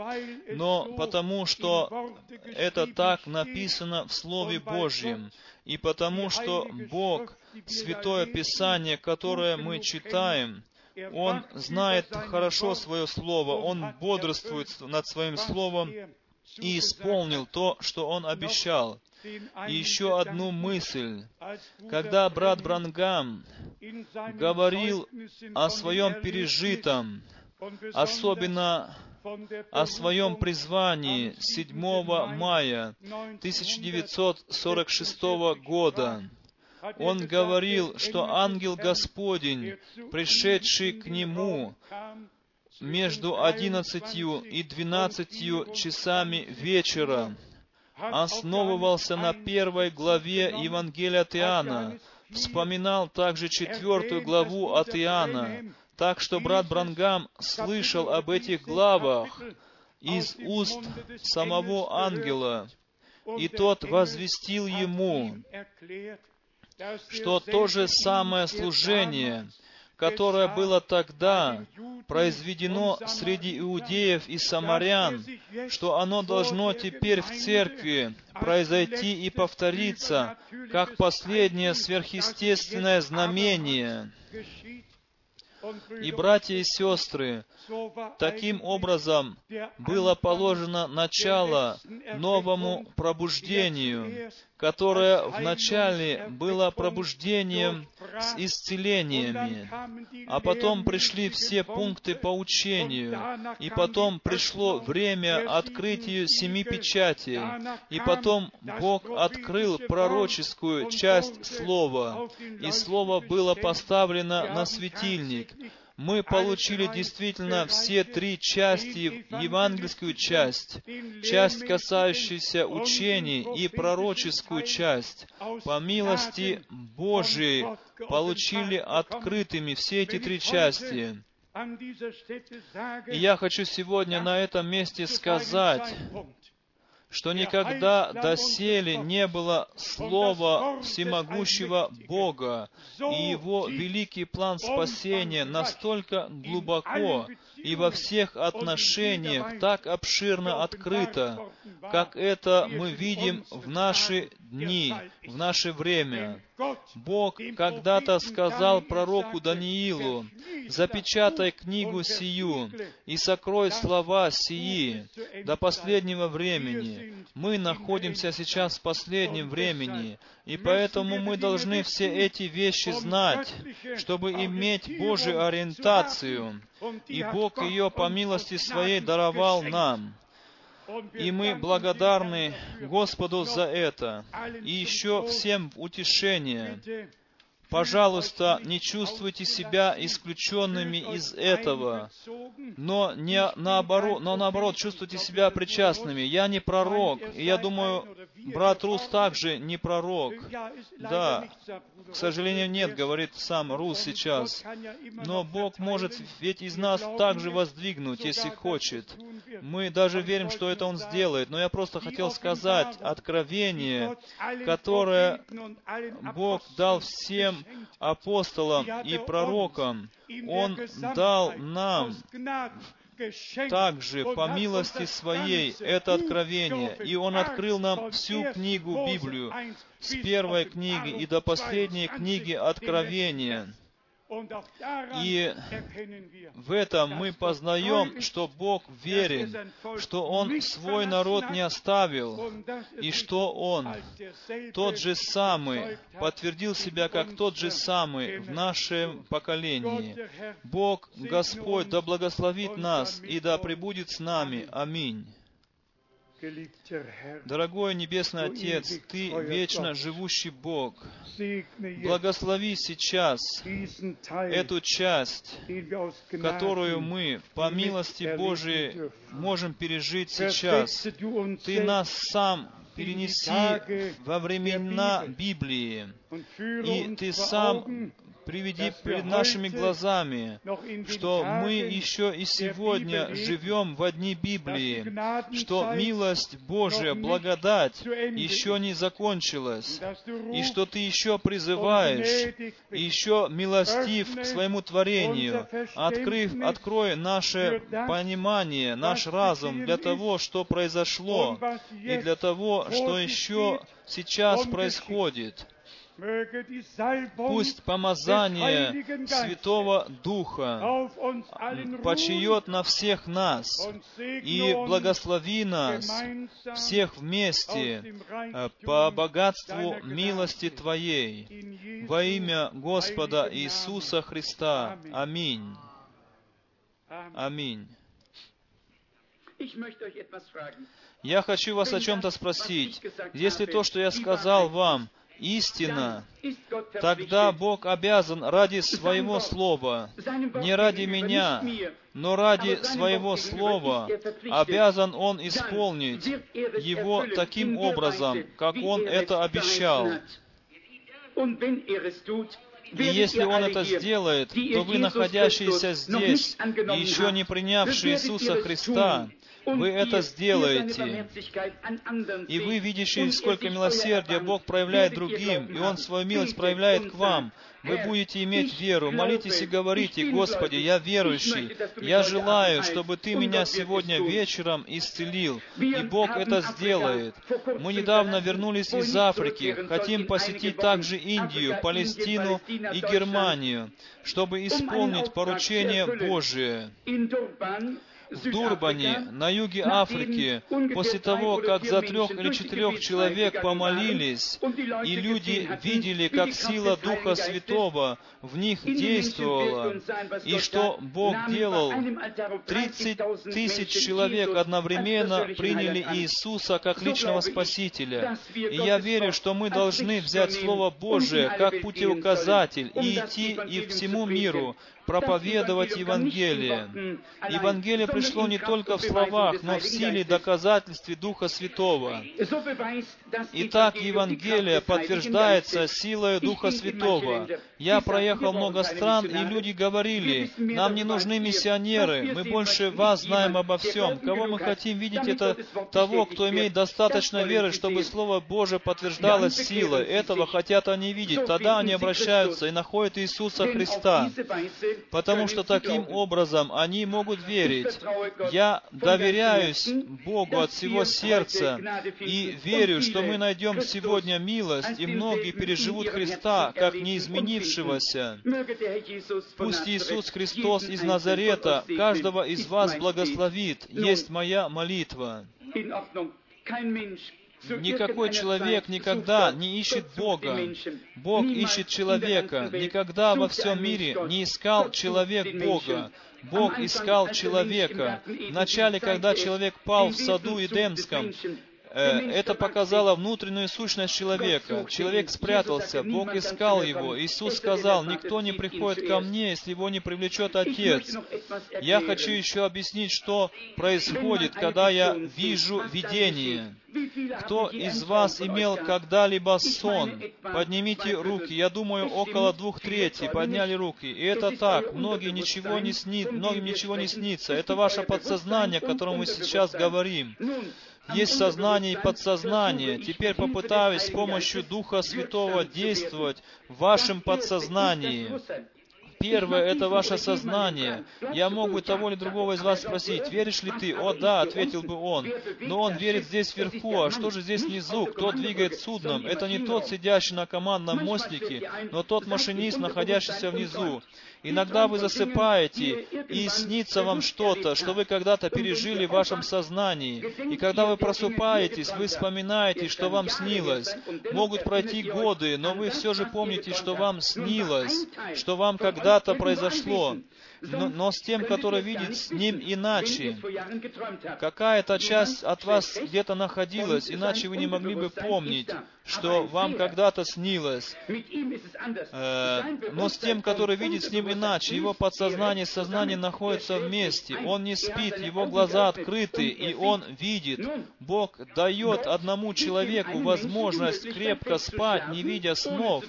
но потому, что это так написано в Слове Божьем, и потому, что Бог, Святое Писание, которое мы читаем, он знает хорошо свое слово, он бодрствует над своим словом и исполнил то, что он обещал. И еще одну мысль. Когда брат Брангам говорил о своем пережитом, особенно о своем призвании 7 мая 1946 года, он говорил, что ангел Господень, пришедший к нему между одиннадцатью и двенадцатью часами вечера, основывался на первой главе Евангелия от Иоанна, вспоминал также четвертую главу от Иоанна, так что брат Брангам слышал об этих главах из уст самого ангела, и тот возвестил ему, что то же самое служение, которое было тогда произведено среди иудеев и самарян, что оно должно теперь в церкви произойти и повториться, как последнее сверхъестественное знамение. И, братья и сестры, таким образом было положено начало новому пробуждению, которое вначале было пробуждением с исцелениями, а потом пришли все пункты по учению, и потом пришло время открытию семи печатей, и потом Бог открыл пророческую часть Слова, и Слово было поставлено на светильник, мы получили действительно все три части, евангельскую часть, часть, касающуюся учений, и пророческую часть. По милости Божией получили открытыми все эти три части. И я хочу сегодня на этом месте сказать, что никогда доселе не было слова всемогущего Бога, и Его великий план спасения настолько глубоко и во всех отношениях так обширно открыто, как это мы видим в наши дни, в наше время. Бог когда-то сказал пророку Даниилу, «Запечатай книгу сию и сокрой слова сии до последнего времени». Мы находимся сейчас в последнем времени, и поэтому мы должны все эти вещи знать, чтобы иметь Божью ориентацию, и Бог ее по милости Своей даровал нам. И мы благодарны Господу за это. И еще всем утешение. Пожалуйста, не чувствуйте себя исключенными из этого, но не наоборот, но наоборот чувствуйте себя причастными. Я не пророк, и я думаю, брат Рус также не пророк. Да, к сожалению, нет, говорит сам Рус сейчас. Но Бог может ведь из нас также воздвигнуть, если хочет. Мы даже верим, что это Он сделает. Но я просто хотел сказать откровение, которое Бог дал всем апостолам и пророкам. Он дал нам также по милости Своей это откровение, и Он открыл нам всю книгу Библию, с первой книги и до последней книги Откровения. И в этом мы познаем, что Бог верен, что Он свой народ не оставил, и что Он тот же самый, подтвердил себя как тот же самый в нашем поколении. Бог, Господь, да благословит нас и да пребудет с нами. Аминь. Дорогой Небесный Отец, Ты вечно живущий Бог. Благослови сейчас эту часть, которую мы по милости Божией можем пережить сейчас. Ты нас сам перенеси во времена Библии, и Ты сам приведи перед нашими глазами, что мы еще и сегодня живем в одни Библии, что милость Божия, благодать еще не закончилась, и что Ты еще призываешь, и еще милостив к своему творению, открыв, открой наше понимание, наш разум для того, что произошло, и для того, что еще сейчас происходит. Пусть помазание Святого Духа почиет на всех нас и благослови нас всех вместе э, по богатству милости Твоей во имя Господа Иисуса Христа. Аминь. Аминь. Я хочу вас о чем-то спросить. Если то, что я сказал вам, истина, тогда Бог обязан ради Своего Слова, не ради меня, но ради Своего Слова, обязан Он исполнить его таким образом, как Он это обещал. И если Он это сделает, то вы, находящиеся здесь, и еще не принявшие Иисуса Христа, вы это сделаете. И вы, видящие, сколько милосердия Бог проявляет другим, и Он свою милость проявляет к вам, вы будете иметь веру. Молитесь и говорите, Господи, я верующий. Я желаю, чтобы Ты меня сегодня вечером исцелил. И Бог это сделает. Мы недавно вернулись из Африки. Хотим посетить также Индию, Палестину и Германию, чтобы исполнить поручение Божие в Дурбане, на юге Африки, после того, как за трех или четырех человек помолились, и люди видели, как сила Духа Святого в них действовала, и что Бог делал, 30 тысяч человек одновременно приняли Иисуса как личного Спасителя. И я верю, что мы должны взять Слово Божие как путеуказатель и идти и всему миру, проповедовать Евангелие. Евангелие пришло не только в словах, но в силе доказательстве Духа Святого. Итак, Евангелие подтверждается силой Духа Святого. Я проехал много стран, и люди говорили, нам не нужны миссионеры, мы больше вас знаем обо всем. Кого мы хотим видеть, это того, кто имеет достаточно веры, чтобы Слово Божие подтверждалось силой. Этого хотят они видеть. Тогда они обращаются и находят Иисуса Христа потому что таким образом они могут верить. Я доверяюсь Богу от всего сердца и верю, что мы найдем сегодня милость, и многие переживут Христа, как неизменившегося. Пусть Иисус Христос из Назарета каждого из вас благословит, есть моя молитва. Никакой человек никогда не ищет Бога. Бог ищет человека. Никогда во всем мире не искал человек Бога. Бог искал человека. Вначале, когда человек пал в саду Эдемском, Э, это показало внутреннюю сущность человека. Человек спрятался, Бог искал его. Иисус сказал, «Никто не приходит ко мне, если его не привлечет Отец». Я хочу еще объяснить, что происходит, когда я вижу видение. Кто из вас имел когда-либо сон? Поднимите руки. Я думаю, около двух третий подняли руки. И это так. Многие ничего не снит, многим ничего не снится. Это ваше подсознание, о котором мы сейчас говорим. Есть сознание и подсознание. Теперь попытаюсь с помощью Духа Святого действовать в вашем подсознании. Первое — это ваше сознание. Я мог бы того или другого из вас спросить, веришь ли ты? О, да, ответил бы он. Но он верит здесь вверху, а что же здесь внизу? Кто двигает судном? Это не тот, сидящий на командном мостике, но тот машинист, находящийся внизу. Иногда вы засыпаете, и снится вам что-то, что вы когда-то пережили в вашем сознании. И когда вы просыпаетесь, вы вспоминаете, что вам снилось. Могут пройти годы, но вы все же помните, что вам снилось, что вам когда-то произошло но, но с тем, который видит с ним иначе. Какая-то часть от вас где-то находилась, иначе вы не могли бы помнить, что вам когда-то снилось. Э, но с тем, который видит с ним иначе, его подсознание и сознание находятся вместе. Он не спит, его глаза открыты, и он видит. Бог дает одному человеку возможность крепко спать, не видя снов.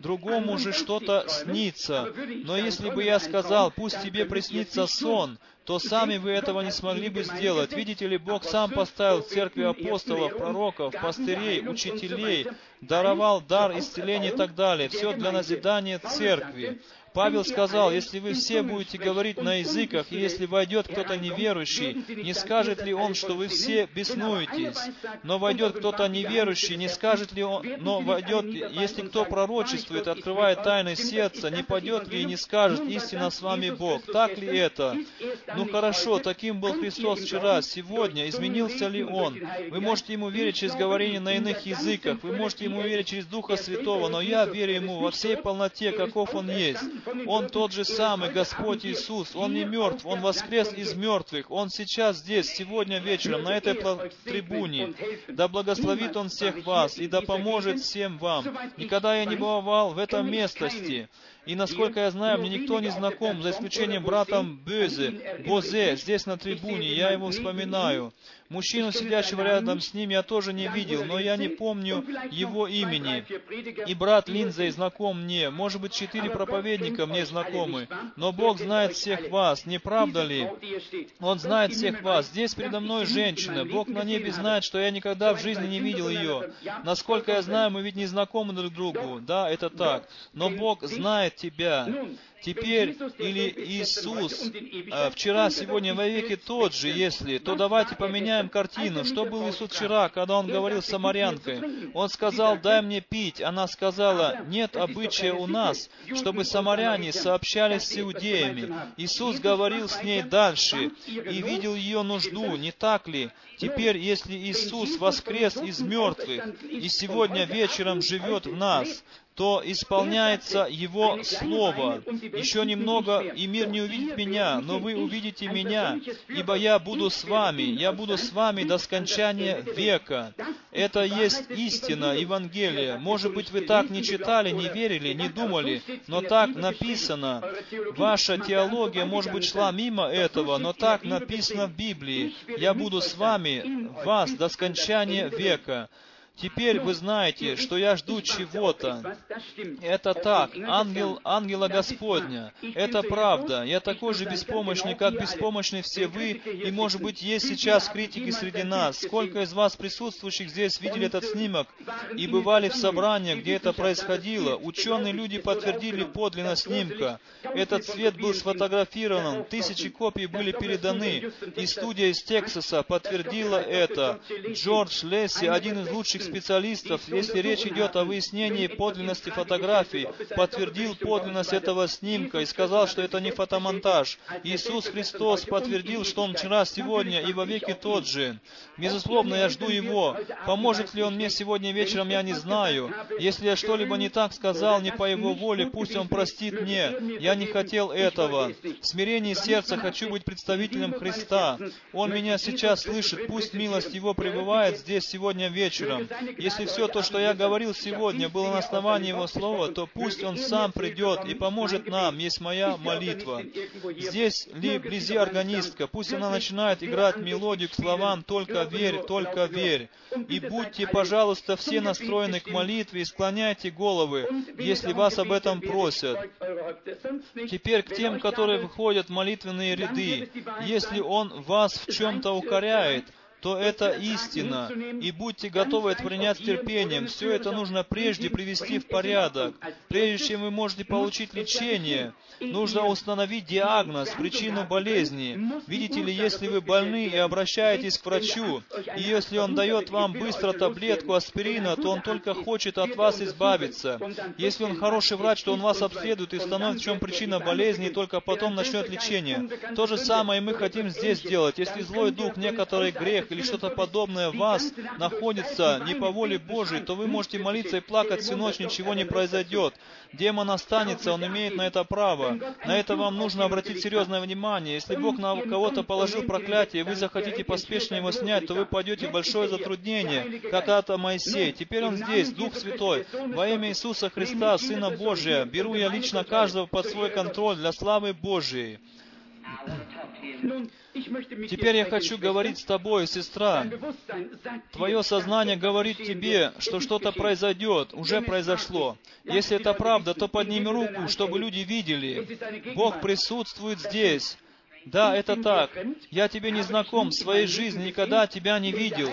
Другому же что-то снится. Но если бы я сказал, пусть тебе приснится сон, то сами вы этого не смогли бы сделать. Видите ли, Бог сам поставил в церкви апостолов, пророков, пастырей, учителей, даровал дар исцеления и так далее. Все для назидания церкви. Павел сказал, если вы все будете говорить на языках, и если войдет кто-то неверующий, не скажет ли он, что вы все беснуетесь? Но войдет кто-то неверующий, не скажет ли он, но войдет, если кто пророчествует, открывает тайны сердца, не пойдет ли и не скажет, истинно с вами Бог? Так ли это? Ну хорошо, таким был Христос вчера, сегодня. Изменился ли Он? Вы можете Ему верить через говорение на иных языках, вы можете Ему верить через Духа Святого, но я верю Ему во всей полноте, каков Он есть. Он тот же самый Господь Иисус. Он не мертв, Он воскрес из мертвых. Он сейчас здесь, сегодня вечером, на этой трибуне. Да благословит Он всех вас и да поможет всем вам. Никогда я не бывал в этом местности. И насколько я знаю, мне никто не знаком, за исключением братом Бöзе, Бозе, здесь на трибуне, я его вспоминаю. Мужчину, сидящего рядом с ним, я тоже не видел, но я не помню его имени. И брат Линдзей знаком мне. Может быть, четыре проповедника мне знакомы. Но Бог знает всех вас, не правда ли? Он знает всех вас. Здесь передо мной женщина. Бог на небе знает, что я никогда в жизни не видел ее. Насколько я знаю, мы ведь не знакомы друг другу. Да, это так. Но Бог знает тебя теперь или Иисус а, вчера, сегодня, во веки тот же, если, то давайте поменяем картину. Что был Иисус вчера, когда Он говорил с самарянкой? Он сказал, дай мне пить. Она сказала, нет обычая у нас, чтобы самаряне сообщались с иудеями. Иисус говорил с ней дальше и видел ее нужду, не так ли? Теперь, если Иисус воскрес из мертвых и сегодня вечером живет в нас, то исполняется Его Слово. Еще немного, и мир не увидит меня, но вы увидите меня, ибо я буду с вами, я буду с вами до скончания века. Это есть истина Евангелия. Может быть, вы так не читали, не верили, не думали, но так написано. Ваша теология, может быть, шла мимо этого, но так написано в Библии. Я буду с вами, вас, до скончания века. Теперь вы знаете, что я жду чего-то. Это так, ангел, ангела Господня. Это правда. Я такой же беспомощный, как беспомощны все вы, и, может быть, есть сейчас критики среди нас. Сколько из вас, присутствующих здесь, видели этот снимок и бывали в собраниях, где это происходило? Ученые люди подтвердили подлинность снимка. Этот цвет был сфотографирован, тысячи копий были переданы, и студия из Тексаса подтвердила это. Джордж Лесси, один из лучших специалистов, если речь идет о выяснении подлинности фотографий, подтвердил подлинность этого снимка и сказал, что это не фотомонтаж. Иисус Христос подтвердил, что Он вчера, сегодня и во веки тот же. Безусловно, я жду Его. Поможет ли Он мне сегодня вечером, я не знаю. Если я что-либо не так сказал, не по Его воле, пусть Он простит мне. Я не хотел этого. В смирении сердца хочу быть представителем Христа. Он меня сейчас слышит. Пусть милость Его пребывает здесь сегодня вечером. Если все то, что я говорил сегодня, было на основании Его Слова, то пусть Он сам придет и поможет нам, есть моя молитва. Здесь ли вблизи органистка, пусть она начинает играть мелодию к словам «Только верь, только верь». И будьте, пожалуйста, все настроены к молитве и склоняйте головы, если вас об этом просят. Теперь к тем, которые выходят в молитвенные ряды. Если Он вас в чем-то укоряет, то это истина. И будьте готовы это принять с терпением. Все это нужно прежде привести в порядок. Прежде чем вы можете получить лечение, нужно установить диагноз, причину болезни. Видите ли, если вы больны и обращаетесь к врачу, и если он дает вам быстро таблетку аспирина, то он только хочет от вас избавиться. Если он хороший врач, то он вас обследует и установит, в чем причина болезни, и только потом начнет лечение. То же самое мы хотим здесь сделать. Если злой дух, некоторый грех, или что-то подобное в вас находится не по воле Божией, то вы можете молиться и плакать всю ночь, ничего не произойдет. Демон останется, он имеет на это право. На это вам нужно обратить серьезное внимание. Если Бог на кого-то положил проклятие, и вы захотите поспешно его снять, то вы пойдете в большое затруднение, как это Моисей. Теперь он здесь, Дух Святой. Во имя Иисуса Христа, Сына Божия, беру я лично каждого под свой контроль для славы Божией. Теперь я хочу говорить с тобой, сестра. Твое сознание говорит тебе, что что-то произойдет, уже произошло. Если это правда, то подними руку, чтобы люди видели. Бог присутствует здесь. Да, это так. Я тебе не знаком, в своей жизни никогда тебя не видел.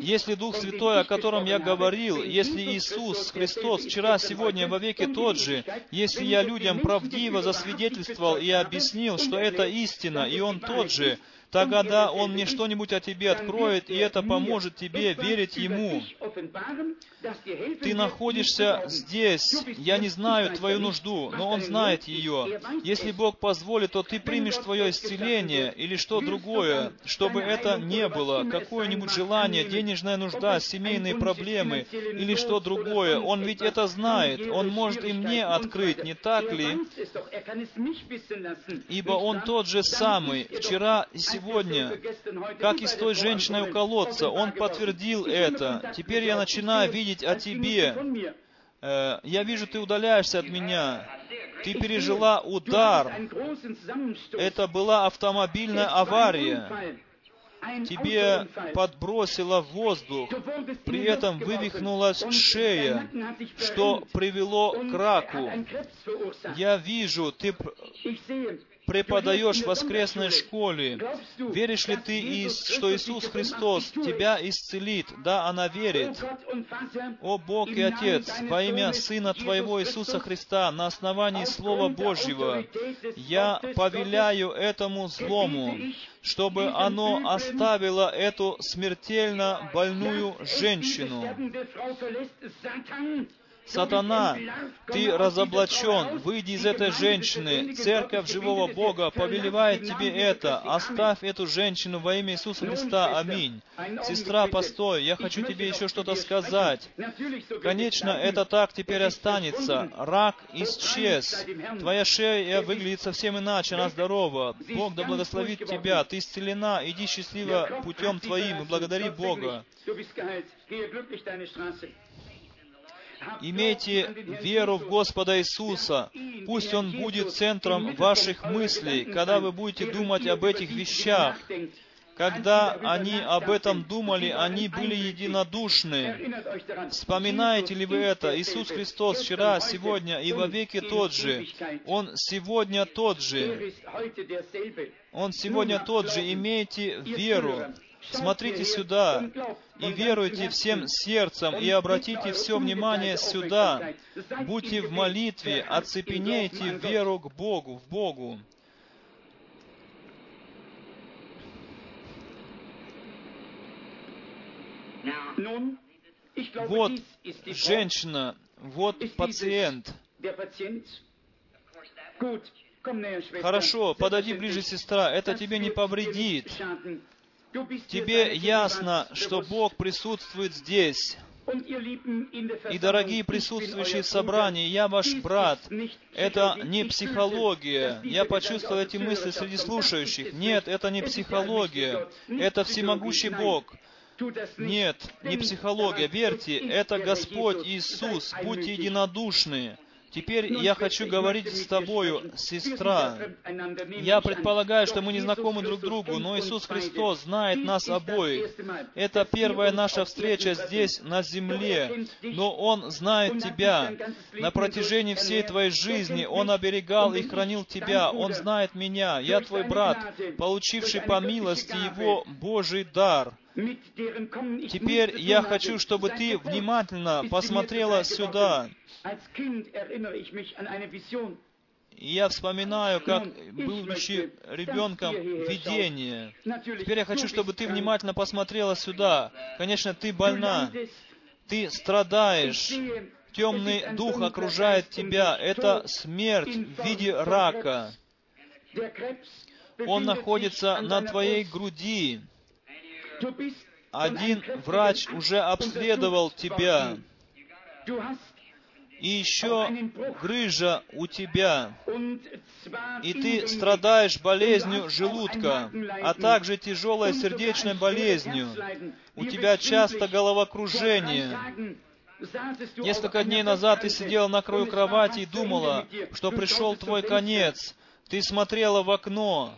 Если Дух Святой, о котором я говорил, если Иисус Христос вчера, сегодня, во веки тот же, если я людям правдиво засвидетельствовал и объяснил, что это истина, и Он тот же, тогда Он мне что-нибудь о тебе откроет, и это поможет тебе верить Ему. Ты находишься здесь. Я не знаю твою нужду, но Он знает ее. Если Бог позволит, то ты примешь твое исцеление или что другое, чтобы это не было, какое-нибудь желание, денежная нужда, семейные проблемы или что другое. Он ведь это знает. Он может и мне открыть, не так ли? Ибо Он тот же самый, вчера и сегодня, как и с той женщиной у колодца. Он подтвердил это. Теперь я начинаю видеть видеть о тебе. Э, я вижу, ты удаляешься от меня. Ты пережила удар. Это была автомобильная авария. тебе подбросило в воздух, при этом вывихнулась шея, что привело к раку. Я вижу, ты преподаешь в воскресной школе. Веришь ли ты, что Иисус Христос тебя исцелит? Да, она верит. О Бог и Отец, во имя Сына Твоего Иисуса Христа, на основании Слова Божьего, я повеляю этому злому, чтобы оно оставило эту смертельно больную женщину. Сатана, ты разоблачен, выйди из этой женщины. Церковь живого Бога повелевает тебе это. Оставь эту женщину во имя Иисуса Христа. Аминь. Сестра, постой, я хочу тебе еще что-то сказать. Конечно, это так теперь останется. Рак исчез. Твоя шея выглядит совсем иначе, она здорова. Бог да благословит тебя. Ты исцелена. Иди счастливо путем твоим и благодари Бога. Имейте веру в Господа Иисуса. Пусть Он будет центром ваших мыслей, когда вы будете думать об этих вещах. Когда они об этом думали, они были единодушны. Вспоминаете ли вы это? Иисус Христос вчера, сегодня и во веки тот же. Он сегодня тот же. Он сегодня тот же. Имейте веру. Смотрите сюда и веруйте всем сердцем, и обратите все внимание сюда. Будьте в молитве, оцепенейте веру к Богу, в Богу. Вот женщина, вот пациент. Хорошо, подойди ближе, сестра, это тебе не повредит. Тебе ясно, что Бог присутствует здесь. И, дорогие присутствующие в собрании, я ваш брат. Это не психология. Я почувствовал эти мысли среди слушающих. Нет, это не психология. Это всемогущий Бог. Нет, не психология. Верьте, это Господь Иисус. Будьте единодушны. Теперь я хочу говорить с тобою, сестра. Я предполагаю, что мы не знакомы друг другу, но Иисус Христос знает нас обоих. Это первая наша встреча здесь, на земле, но Он знает тебя. На протяжении всей твоей жизни Он оберегал и хранил тебя. Он знает меня. Я твой брат, получивший по милости Его Божий дар. Теперь я хочу, чтобы ты внимательно посмотрела сюда. Я вспоминаю, как, будучи ребенком, видение. Теперь я хочу, чтобы ты внимательно посмотрела сюда. Конечно, ты больна, ты страдаешь, темный дух окружает тебя. Это смерть в виде рака. Он находится на твоей груди. Один врач уже обследовал тебя. И еще грыжа у тебя. И ты страдаешь болезнью желудка, а также тяжелой сердечной болезнью. У тебя часто головокружение. Несколько дней назад ты сидела на краю кровати и думала, что пришел твой конец. Ты смотрела в окно.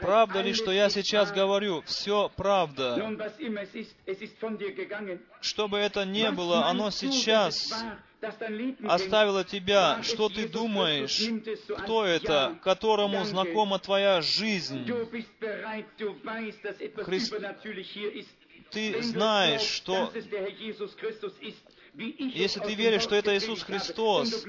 Правда ли, что я сейчас говорю? Все правда. Что бы это ни было, оно сейчас оставило тебя. Что ты думаешь? Кто это, которому знакома твоя жизнь? Христ... Ты знаешь, что если ты веришь, что это Иисус Христос,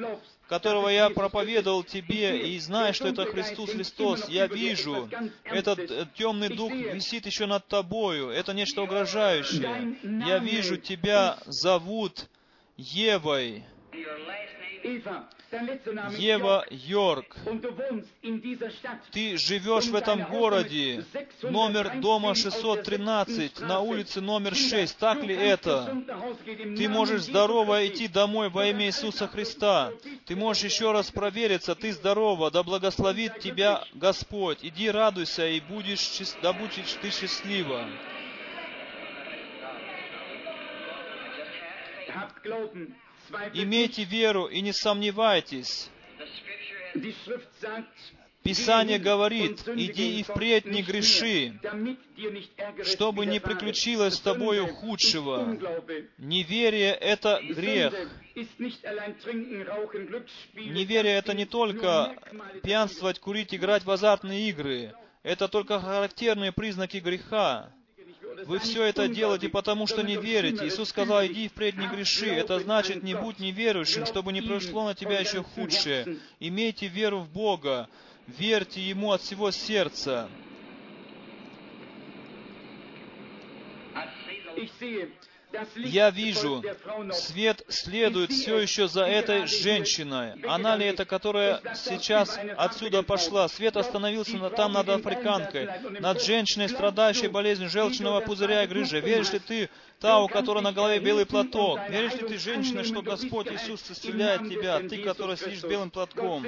которого я проповедовал тебе, и знаешь, что это Христос Христос, я вижу, этот э, темный дух висит еще над тобою, это нечто угрожающее. Я вижу, тебя зовут Евой. Ева Йорк, ты живешь в этом городе, номер дома 613, на улице номер 6, так ли это? Ты можешь здорово идти домой во имя Иисуса Христа. Ты можешь еще раз провериться, ты здорова, да благословит тебя Господь. Иди радуйся и будешь, да будешь ты счастлива. Имейте веру и не сомневайтесь. Писание говорит, иди и впредь не греши, чтобы не приключилось с тобою худшего. Неверие — это грех. Неверие — это не только пьянствовать, курить, играть в азартные игры. Это только характерные признаки греха. Вы все это делаете, потому что не верите. Иисус сказал, иди впредь не греши. Это значит, не будь неверующим, чтобы не пришло на тебя еще худшее. Имейте веру в Бога. Верьте Ему от всего сердца. Я вижу, свет следует все еще за этой женщиной. Она ли это, которая сейчас отсюда пошла? Свет остановился на, там над африканкой, над женщиной, страдающей болезнью желчного пузыря и грыжи. Веришь ли ты, та, у которой на голове белый платок? Веришь ли ты, женщина, что Господь Иисус исцеляет тебя, ты, которая сидишь белым платком?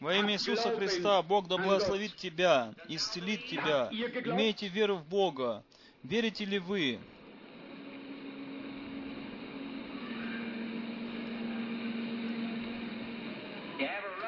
Во имя Иисуса Христа Бог да благословит тебя, исцелит тебя. Имейте веру в Бога. Верите ли вы?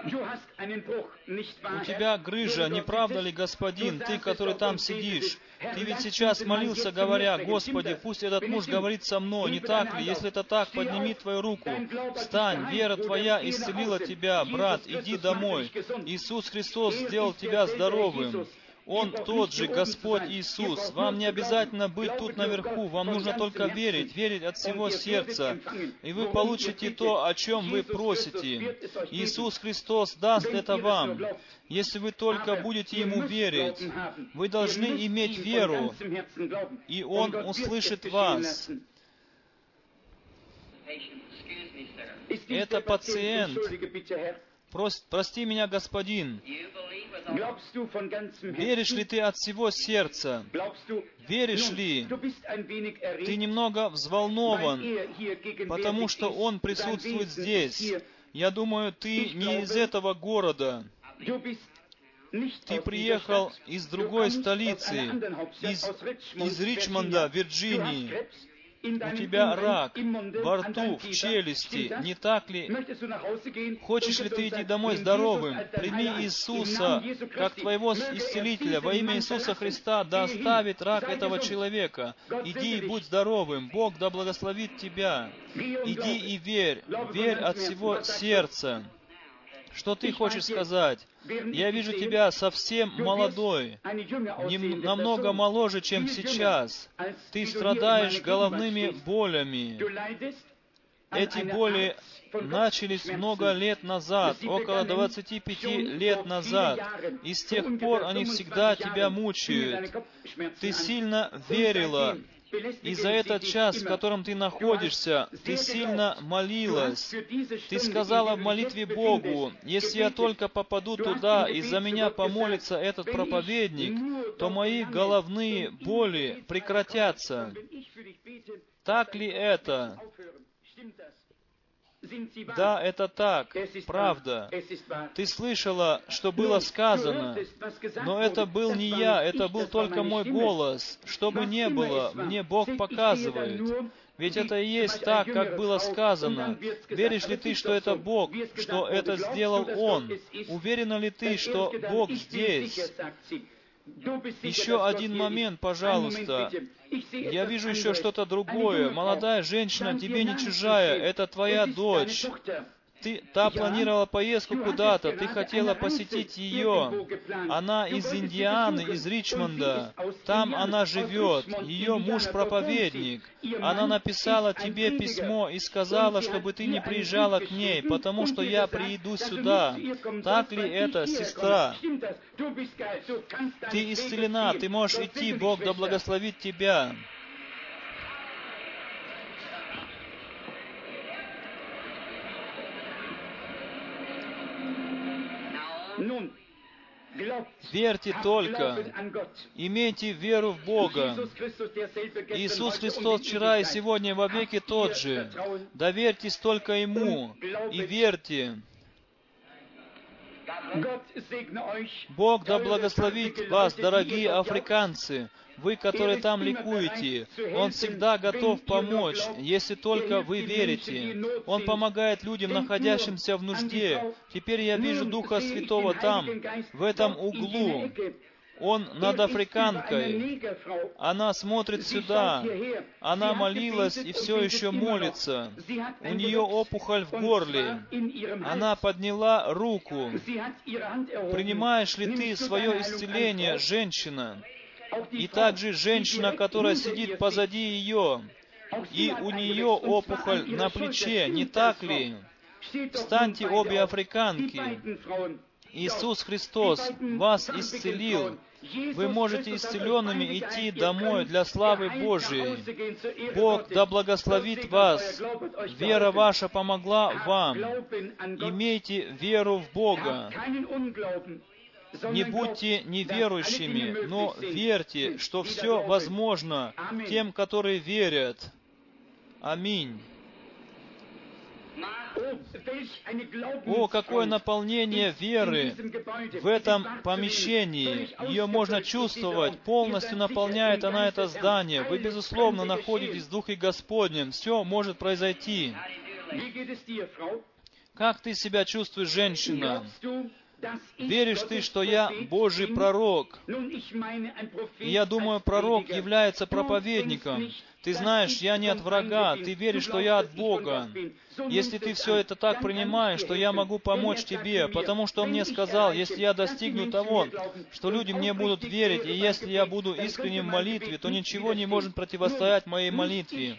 У тебя грыжа, не правда ли, господин, ты, который там сидишь? Ты ведь сейчас молился, говоря, Господи, пусть этот муж говорит со мной, не так ли? Если это так, подними твою руку. Встань, вера твоя исцелила тебя, брат, иди домой. Иисус Христос сделал тебя здоровым. Он тот же Господь Иисус. Вам не обязательно быть тут наверху, вам нужно только верить, верить от всего сердца, и вы получите то, о чем вы просите. Иисус Христос даст это вам, если вы только будете Ему верить. Вы должны иметь веру, и Он услышит вас. Это пациент. Прости меня, господин. Веришь ли ты от всего сердца? Веришь ли? Ты немного взволнован, потому что Он присутствует здесь. Я думаю, ты не из этого города. Ты приехал из другой столицы, из, из Ричмонда, Вирджинии у тебя рак во рту, в челюсти, не так ли? Хочешь ли ты идти домой здоровым? Прими Иисуса как твоего исцелителя. Во имя Иисуса Христа да оставит рак этого человека. Иди и будь здоровым. Бог да благословит тебя. Иди и верь. Верь от всего сердца. Что ты хочешь сказать? Я вижу тебя совсем молодой, не, намного моложе, чем сейчас. Ты страдаешь головными болями. Эти боли начались много лет назад, около 25 лет назад, и с тех пор они всегда тебя мучают. Ты сильно верила, и за этот час, в котором ты находишься, ты сильно молилась. Ты сказала в молитве Богу, если я только попаду туда, и за меня помолится этот проповедник, то мои головные боли прекратятся. Так ли это? Да, это так, правда. Ты слышала, что было сказано, но это был не я, это был только мой голос. Что бы ни было, мне Бог показывает. Ведь это и есть так, как было сказано. Веришь ли ты, что это Бог, что это сделал Он? Уверена ли ты, что Бог здесь? Еще один момент, пожалуйста. Я вижу еще что-то другое. Молодая женщина тебе не чужая, это твоя дочь. Ты, та планировала поездку куда-то, ты хотела посетить ее. Она из Индианы, из Ричмонда. Там она живет. Ее муж проповедник. Она написала тебе письмо и сказала, чтобы ты не приезжала к ней, потому что я приеду сюда. Так ли это, сестра? Ты исцелена, ты можешь идти, Бог да благословит тебя. Верьте только, имейте веру в Бога. Иисус Христос вчера и сегодня во веки тот же. Доверьтесь только Ему и верьте. Бог да благословит вас, дорогие африканцы, вы, которые там ликуете, Он всегда готов помочь, если только вы верите. Он помогает людям, находящимся в нужде. Теперь я вижу Духа Святого там, в этом углу. Он над африканкой. Она смотрит сюда. Она молилась и все еще молится. У нее опухоль в горле. Она подняла руку. Принимаешь ли ты свое исцеление, женщина? И также женщина, которая сидит позади ее, и у нее опухоль на плече, не так ли? Встаньте обе африканки. Иисус Христос вас исцелил. Вы можете исцеленными идти домой для славы Божией. Бог да благословит вас. Вера ваша помогла вам. Имейте веру в Бога. Не будьте неверующими, но верьте, что все возможно тем, которые верят. Аминь. О, какое наполнение веры в этом помещении. Ее можно чувствовать. Полностью наполняет она это здание. Вы, безусловно, находитесь в Духе Господнем. Все может произойти. Как ты себя чувствуешь, женщина? Веришь ты, что я Божий пророк? И я думаю, пророк является проповедником. Ты знаешь, я не от врага, ты веришь, что я от Бога. Если ты все это так принимаешь, то я могу помочь тебе, потому что мне сказал, если я достигну того, что люди мне будут верить, и если я буду искренним в молитве, то ничего не может противостоять моей молитве.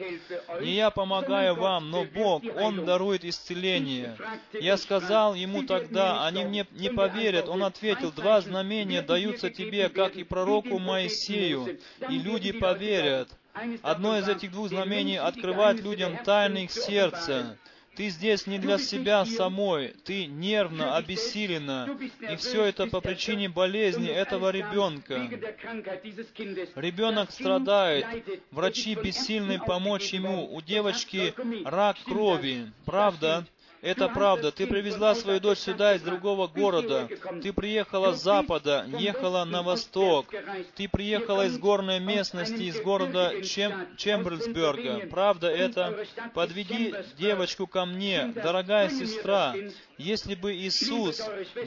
Не я помогаю вам, но Бог, Он дарует исцеление. Я сказал Ему тогда, они мне не поверят. Он ответил, два знамения даются тебе, как и пророку Моисею, и люди поверят. Одно из этих двух знамений открывает людям тайны их сердца. Ты здесь не для себя самой, ты нервно, обессилена, и все это по причине болезни этого ребенка. Ребенок страдает, врачи бессильны помочь ему, у девочки рак крови, правда? Это правда. Ты привезла свою дочь сюда из другого города. Ты приехала с запада, ехала на восток. Ты приехала из горной местности, из города Чем... Чемберлсберга. Правда это? Подведи девочку ко мне, дорогая сестра. Если бы Иисус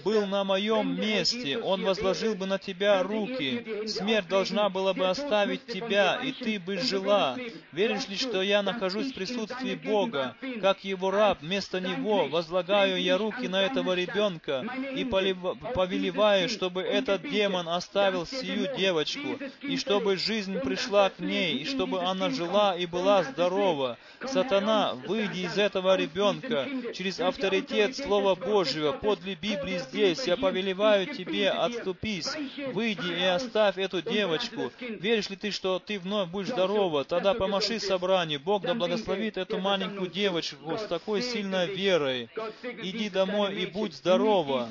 был на моем месте, Он возложил бы на тебя руки. Смерть должна была бы оставить тебя, и ты бы жила. Веришь ли, что я нахожусь в присутствии Бога, как Его раб, вместо Него? Возлагаю я руки на этого ребенка и повелеваю, чтобы этот демон оставил сию девочку, и чтобы жизнь пришла к ней, и чтобы она жила и была здорова. Сатана, выйди из этого ребенка через авторитет. Слова Слова Божьего, подле Библии здесь, я повелеваю тебе, отступись, выйди и оставь эту девочку. Веришь ли ты, что ты вновь будешь здорова? Тогда помаши собранию. Бог да благословит эту маленькую девочку с такой сильной верой. Иди домой и будь здорова.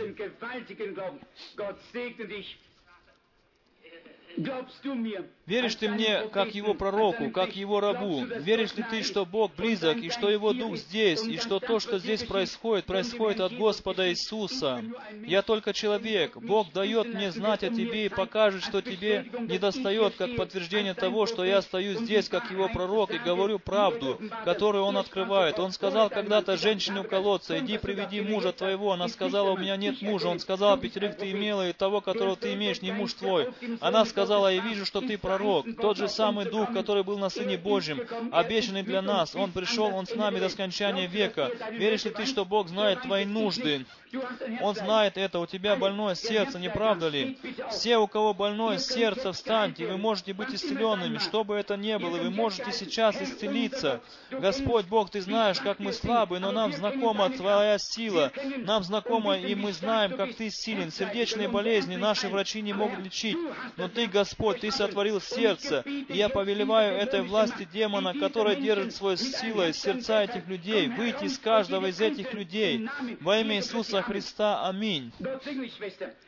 Веришь ты мне, как его пророку, как его рабу? Веришь ли ты, что Бог близок, и что Его Дух здесь, и что то, что здесь происходит, происходит от Господа Иисуса? Я только человек. Бог дает мне знать о тебе и покажет, что тебе недостает, как подтверждение того, что я стою здесь, как Его пророк, и говорю правду, которую Он открывает. Он сказал когда-то женщине у колодца, «Иди, приведи мужа твоего». Она сказала, «У меня нет мужа». Он сказал, «Пятерых ты имела, и того, которого ты имеешь, не муж твой». Она сказала, «Я вижу, что ты пророк» пророк, тот же самый Дух, который был на Сыне Божьем, обещанный для нас. Он пришел, Он с нами до скончания века. Веришь ли ты, что Бог знает твои нужды? Он знает это, у тебя больное сердце, не правда ли? Все, у кого больное сердце, встаньте, вы можете быть исцеленными, что бы это ни было, вы можете сейчас исцелиться. Господь Бог, Ты знаешь, как мы слабы, но нам знакома Твоя сила, нам знакома, и мы знаем, как Ты силен. Сердечные болезни наши врачи не могут лечить, но Ты, Господь, Ты сотворил сердце, и я повелеваю этой власти демона, которая держит своей силой сердца этих людей, выйти из каждого из этих людей. Во имя Иисуса Христа. Аминь.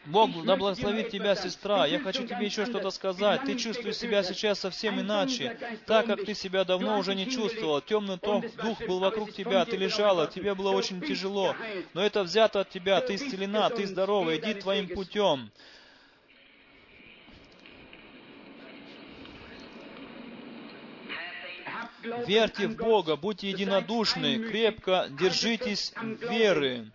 Бог да благословит тебя, сестра. Я хочу тебе еще что-то сказать. Ты чувствуешь себя сейчас совсем иначе, так как ты себя давно уже не чувствовал. Темный дух был вокруг тебя, ты лежала, тебе было очень тяжело. Но это взято от тебя, ты исцелена, ты здорова, иди твоим путем. Верьте в Бога, будьте единодушны, крепко держитесь веры.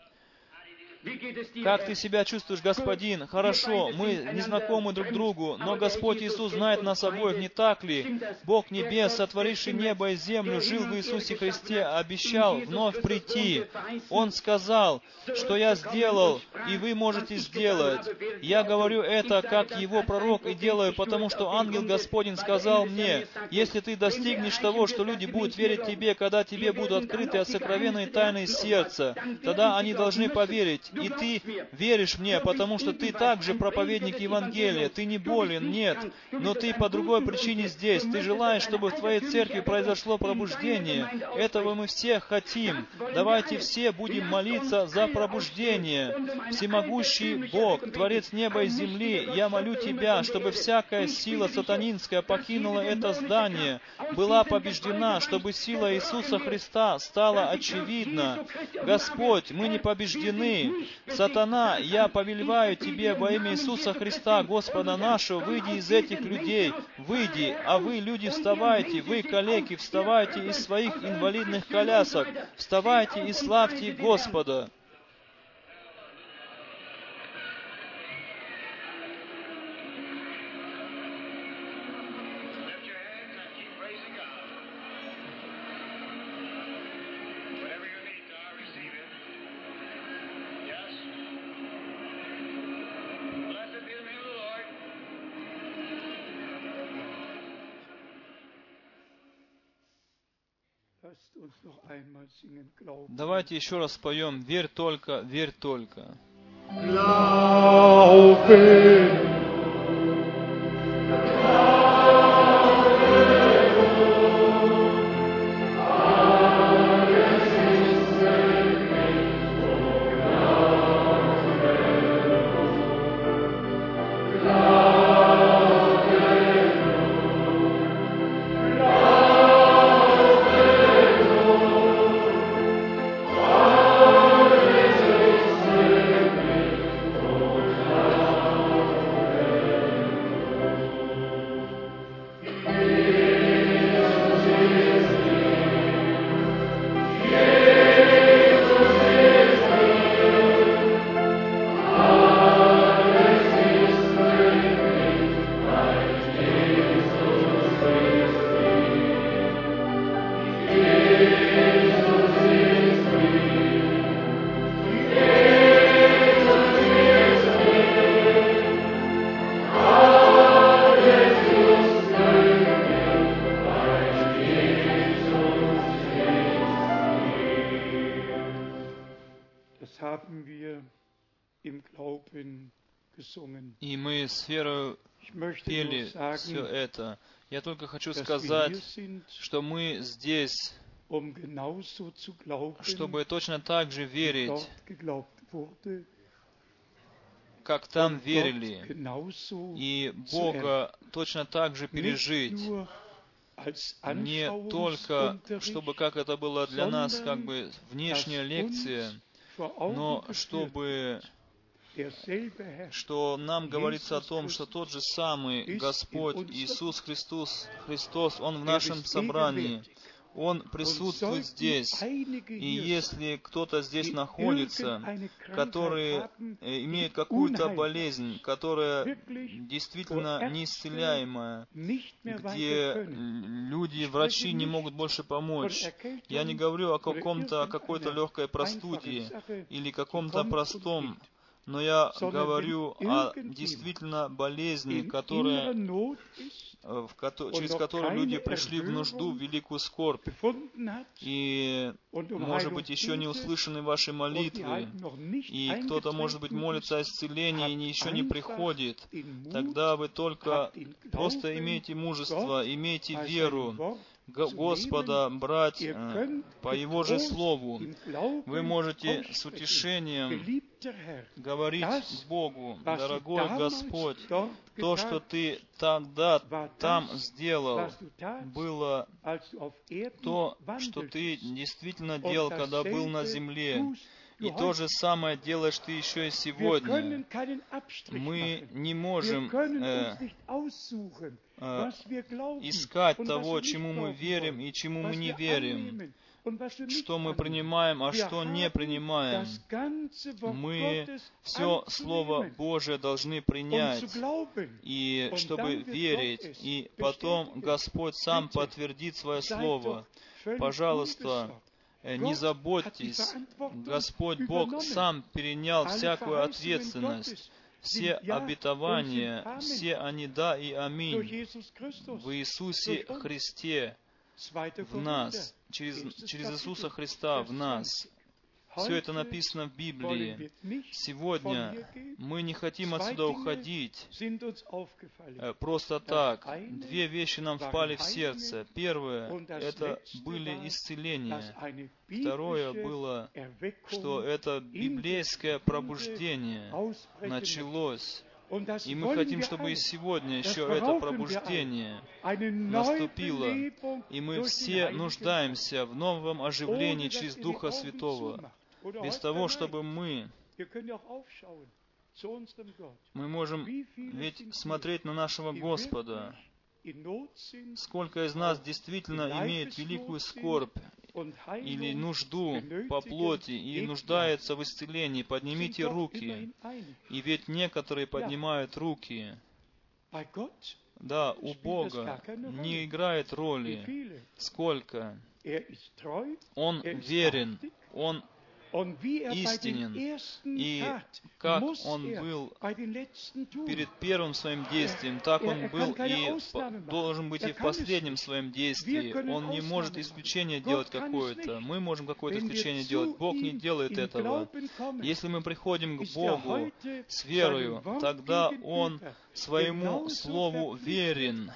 Как ты себя чувствуешь, Господин? Хорошо, мы не знакомы друг другу, но Господь Иисус знает нас обоих, не так ли? Бог Небес, сотворивший небо и землю, жил в Иисусе Христе, обещал вновь прийти. Он сказал, что я сделал, и вы можете сделать. Я говорю это как Его пророк и делаю, потому что ангел Господень сказал мне, если ты достигнешь того, что люди будут верить тебе, когда тебе будут открыты сокровенные тайны сердца, тогда они должны поверить и ты веришь мне, потому что ты также проповедник Евангелия, ты не болен, нет, но ты по другой причине здесь. Ты желаешь, чтобы в твоей церкви произошло пробуждение. Этого мы все хотим. Давайте все будем молиться за пробуждение. Всемогущий Бог, Творец неба и земли, я молю Тебя, чтобы всякая сила сатанинская покинула это здание, была побеждена, чтобы сила Иисуса Христа стала очевидна. Господь, мы не побеждены, Сатана, я повелеваю тебе во имя Иисуса Христа, Господа нашего, выйди из этих людей, выйди, а вы, люди, вставайте, вы, коллеги, вставайте из своих инвалидных колясок, вставайте и славьте Господа. Давайте еще раз споем «Верь только, верь только». Glaube. Пели все это. Я только хочу сказать, что мы здесь, um чтобы точно так же верить, как там верили, и Бога точно так же пережить, не только, чтобы как это было для нас, как бы внешняя лекция, но чтобы что нам говорится о том, что тот же самый Господь Иисус Христос, Христос, Он в нашем собрании, он присутствует здесь. И если кто-то здесь находится, который э, имеет какую-то болезнь, которая действительно неисцеляемая, где люди, врачи не могут больше помочь, я не говорю о каком-то, какой-то легкой простуде или каком-то простом но я говорю о действительно болезни, которая Э, в через которую люди пришли в нужду, в великую скорбь, и, может быть, еще не услышаны ваши молитвы, и кто-то, может быть, молится о исцелении и еще не приходит, тогда вы только просто имейте мужество, имейте веру, Господа брать э, по Его же Слову. Вы можете с утешением говорить Богу, «Дорогой Господь, то, что Ты тогда там сделал, было то, что Ты действительно делал, когда был на земле. И то же самое делаешь ты еще и сегодня. Мы не можем э, э, искать того, чему мы верим и чему мы не верим. что мы принимаем, а что не принимаем. Мы все Слово Божие должны принять, и чтобы верить, и потом Господь сам подтвердит свое Слово. Пожалуйста, э, не заботьтесь, Господь Бог сам перенял всякую ответственность все обетования, все они да и аминь в Иисусе Христе в нас, через, через Иисуса Христа в нас. Все это написано в Библии. Сегодня мы не хотим отсюда уходить э, просто так. Две вещи нам впали в сердце. Первое — это были исцеления. Второе было, что это библейское пробуждение началось и мы хотим, чтобы и сегодня еще это пробуждение наступило, и мы все нуждаемся в новом оживлении через Духа Святого. Без того, чтобы мы мы можем ведь смотреть на нашего Господа. Сколько из нас действительно имеет великую скорбь или нужду по плоти и нуждается в исцелении, поднимите руки. И ведь некоторые поднимают руки. Да, у Бога не играет роли, сколько. Он верен, Он истинен. И как он был перед первым своим действием, так он был и должен быть и в последнем своем действии. Он не может исключение делать какое-то. Мы можем какое-то исключение делать. Бог не делает этого. Если мы приходим к Богу с верою, тогда Он своему Слову верен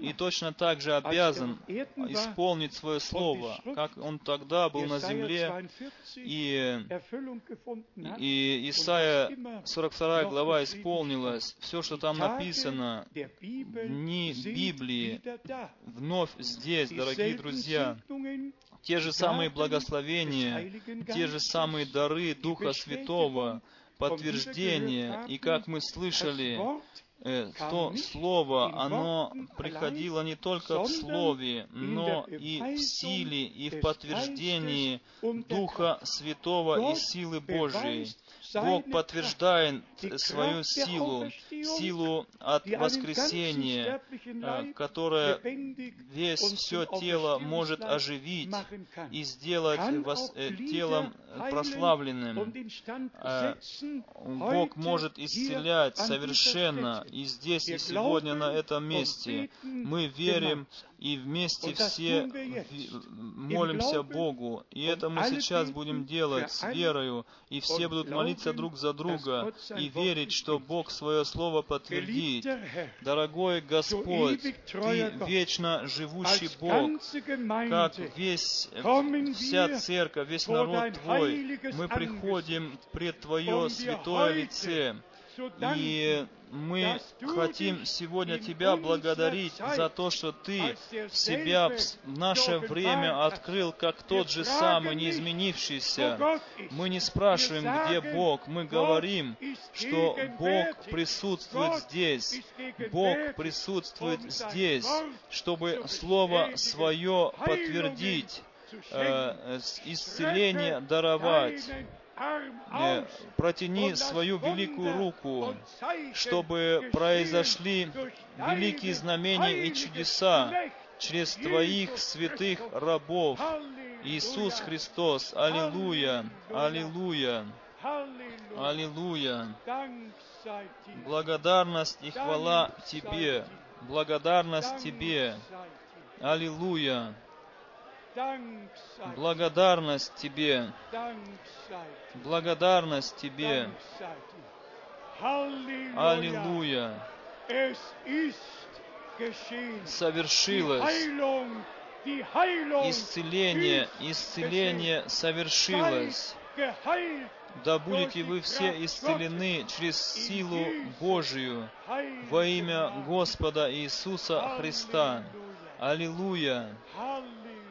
и точно так же обязан исполнить свое Слово, как он тогда был на земле, и, и Исайя 42 глава исполнилась, все, что там написано, дни Библии вновь здесь, дорогие друзья, те же самые благословения, те же самые дары Духа Святого, подтверждение, и как мы слышали, то Слово, оно приходило не только в Слове, но и в силе, и в подтверждении Духа Святого и силы Божией. Бог подтверждает свою силу, силу от воскресения, э, которая весь все тело может оживить и сделать вас, э, телом прославленным. Э, Бог может исцелять совершенно и здесь, и сегодня на этом месте. Мы верим и вместе все молимся Богу. И это мы сейчас будем делать с верою, и все будут молиться друг за друга и верить, что Бог свое слово подтвердит. Дорогой Господь, Ты вечно живущий Бог, как весь, вся церковь, весь народ Твой, мы приходим пред Твое святое лице, и мы хотим сегодня Тебя благодарить за то, что Ты себя в наше время открыл как тот же самый, неизменившийся. Мы не спрашиваем, где Бог, мы говорим, что Бог присутствует здесь. Бог присутствует здесь, чтобы Слово Свое подтвердить, э, исцеление даровать протяни свою великую руку, чтобы произошли великие знамения и чудеса через Твоих святых рабов. Иисус Христос, Аллилуйя, Аллилуйя. Аллилуйя! Благодарность и хвала Тебе! Благодарность Тебе! Аллилуйя! Благодарность Тебе! Благодарность Тебе! Аллилуйя! Совершилось! Исцеление, исцеление совершилось. Да будете вы все исцелены через силу Божию во имя Господа Иисуса Христа. Аллилуйя!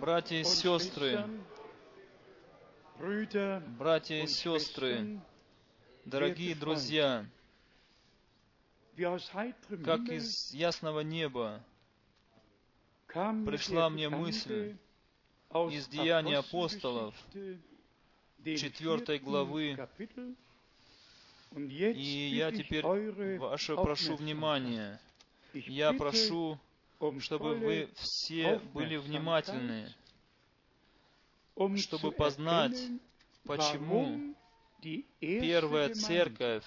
Братья и сестры, братья и сестры, дорогие друзья, как из ясного неба пришла мне мысль из Деяний апостолов, 4 главы, и я теперь ваше прошу внимания. Я прошу, чтобы вы все были внимательны, чтобы познать, почему первая церковь,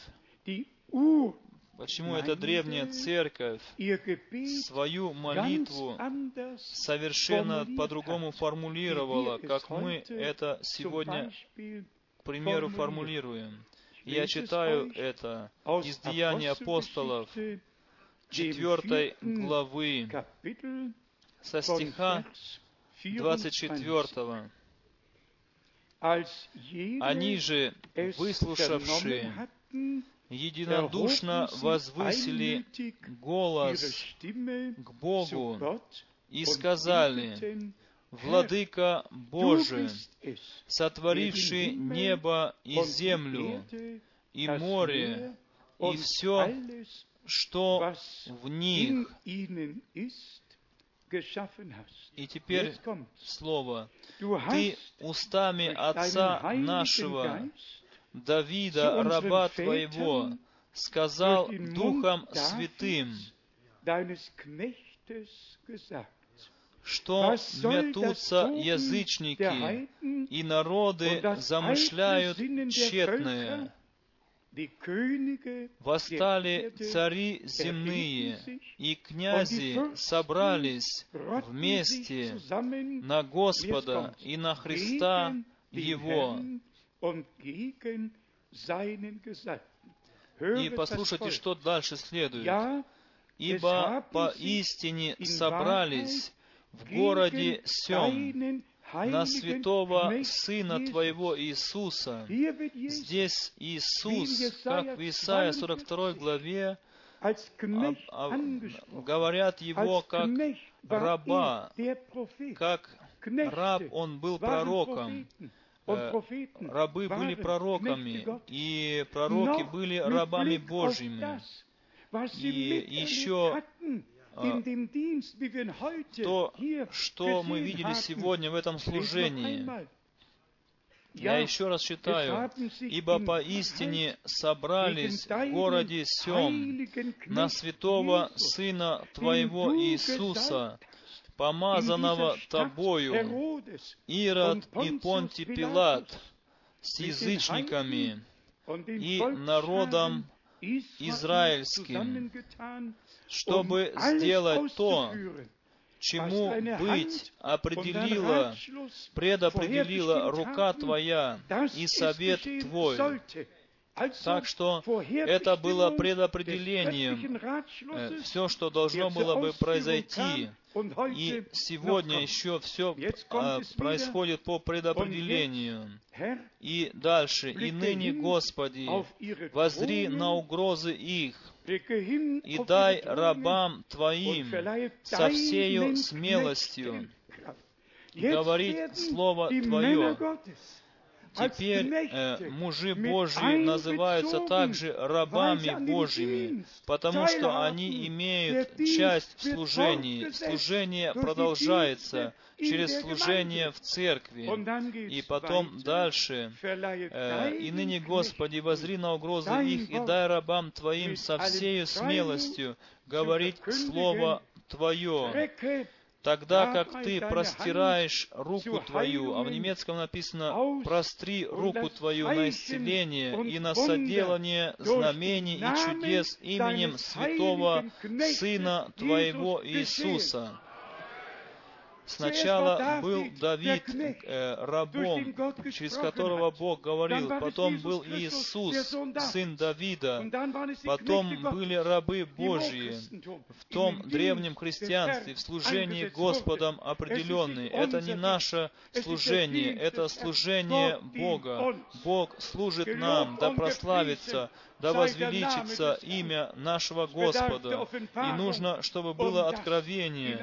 почему эта древняя церковь свою молитву совершенно по-другому формулировала, как мы это сегодня, к примеру, формулируем. Я читаю это из Деяний апостолов, 4 главы, со стиха 24. Они же, выслушавшие, единодушно возвысили голос к Богу и сказали, Владыка Божий, сотворивший небо и землю, и море, и все, что в них. И теперь слово. Ты устами Отца нашего, Давида, раба Твоего, сказал Духом Святым, что метутся язычники, и народы замышляют тщетное. Восстали цари земные, и князи собрались вместе на Господа и на Христа Его. И послушайте, что дальше следует. Ибо поистине собрались в городе Сем на святого Сына Твоего Иисуса. Здесь Иисус, как в Исаия 42 главе, об, об, говорят Его как раба, как раб Он был пророком, э, рабы были пророками, и пророки были рабами Божьими. И еще а, то, что мы видели сегодня в этом служении. Я еще раз читаю. «Ибо поистине собрались в городе Сем на святого Сына Твоего Иисуса, помазанного Тобою, Ирод и Понти Пилат, с язычниками и народом израильским, чтобы сделать то, чему быть определила, предопределила рука Твоя и совет Твой. Так что это было предопределением, э, все, что должно было бы произойти. И сегодня еще все а, происходит по предопределению. И дальше. «И ныне, Господи, возри на угрозы их, и дай рабам Твоим со всею смелостью говорить Слово Твое. Теперь э, мужи Божьи называются также рабами Божьими, потому что они имеют часть в служении. Служение продолжается через служение в церкви. И потом дальше. Э, «И ныне, Господи, возри на угрозы их, и дай рабам Твоим со всею смелостью говорить Слово Твое, тогда как ты простираешь руку твою, а в немецком написано «простри руку твою на исцеление и на соделание знамений и чудес именем святого Сына твоего Иисуса». Сначала был Давид э, рабом, через которого Бог говорил, потом был Иисус, сын Давида, потом были рабы Божьи. в том древнем христианстве, в служении Господом определенные. Это не наше служение, это служение Бога. Бог служит нам, да прославится да возвеличится имя нашего Господа. И нужно, чтобы было откровение,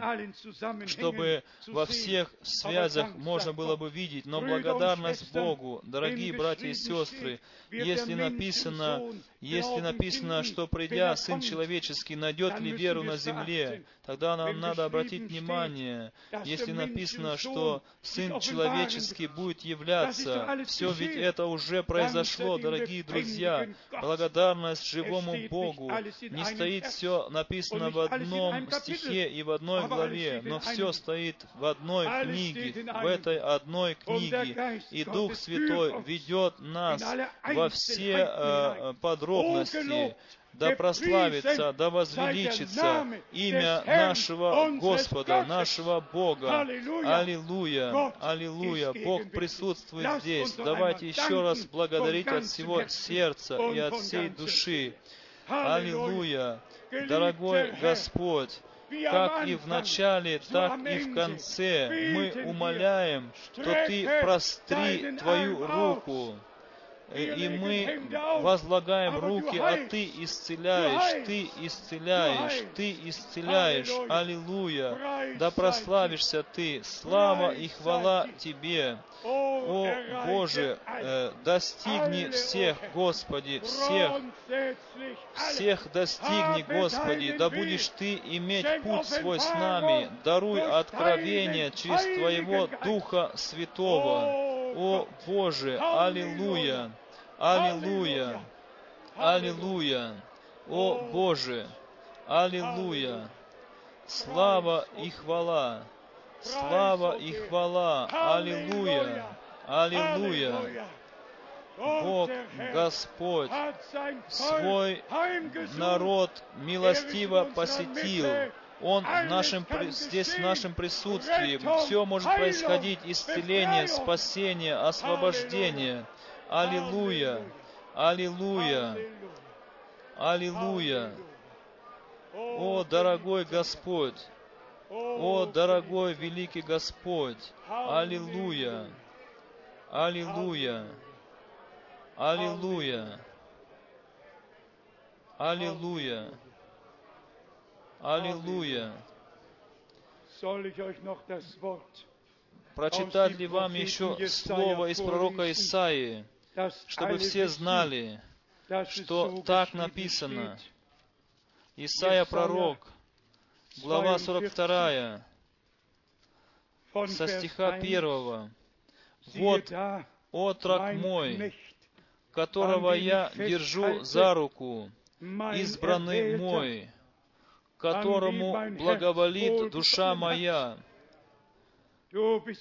чтобы во всех связях можно было бы видеть. Но благодарность Богу, дорогие братья и сестры, если написано, если написано, что придя Сын Человеческий, найдет ли веру на земле, тогда нам надо обратить внимание, если написано, что Сын Человеческий будет являться, все ведь это уже произошло, дорогие друзья. Благодарность живому Богу. Не стоит все написано в одном стихе и в одной главе, но все стоит в одной книге, в этой одной книге. И Дух Святой ведет нас во все э, подробности, да прославится, да возвеличится имя нашего Господа, нашего Бога. Аллилуйя, аллилуйя. Бог присутствует здесь. Давайте еще раз благодарить от всего сердца и от всей души. Аллилуйя. Дорогой Господь, как и в начале, так и в конце мы умоляем, что Ты простри Твою руку, и мы возлагаем руки, а Ты исцеляешь, Ты исцеляешь, Ты исцеляешь. Аллилуйя! Да прославишься Ты! Слава и хвала Тебе! О Боже, э, достигни всех, Господи, всех, всех достигни, Господи, да будешь Ты иметь путь свой с нами, даруй откровение через Твоего Духа Святого. О Боже, аллилуйя, аллилуйя, аллилуйя, о Боже, аллилуйя, слава и хвала, слава и хвала, аллилуйя, аллилуйя. Бог Господь свой народ милостиво посетил, он в нашем, здесь в нашем присутствии. Все может происходить. Исцеление, спасение, освобождение. Аллилуйя! Аллилуйя! Аллилуйя! О, дорогой Господь! О, дорогой великий Господь! Аллилуйя! Аллилуйя! Аллилуйя! Аллилуйя! Аллилуйя! Прочитать ли вам еще слово из пророка Исаии, чтобы все знали, что так написано? Исаия пророк, глава 42, со стиха 1. «Вот отрок мой, которого я держу за руку, избранный мой, которому благоволит душа моя.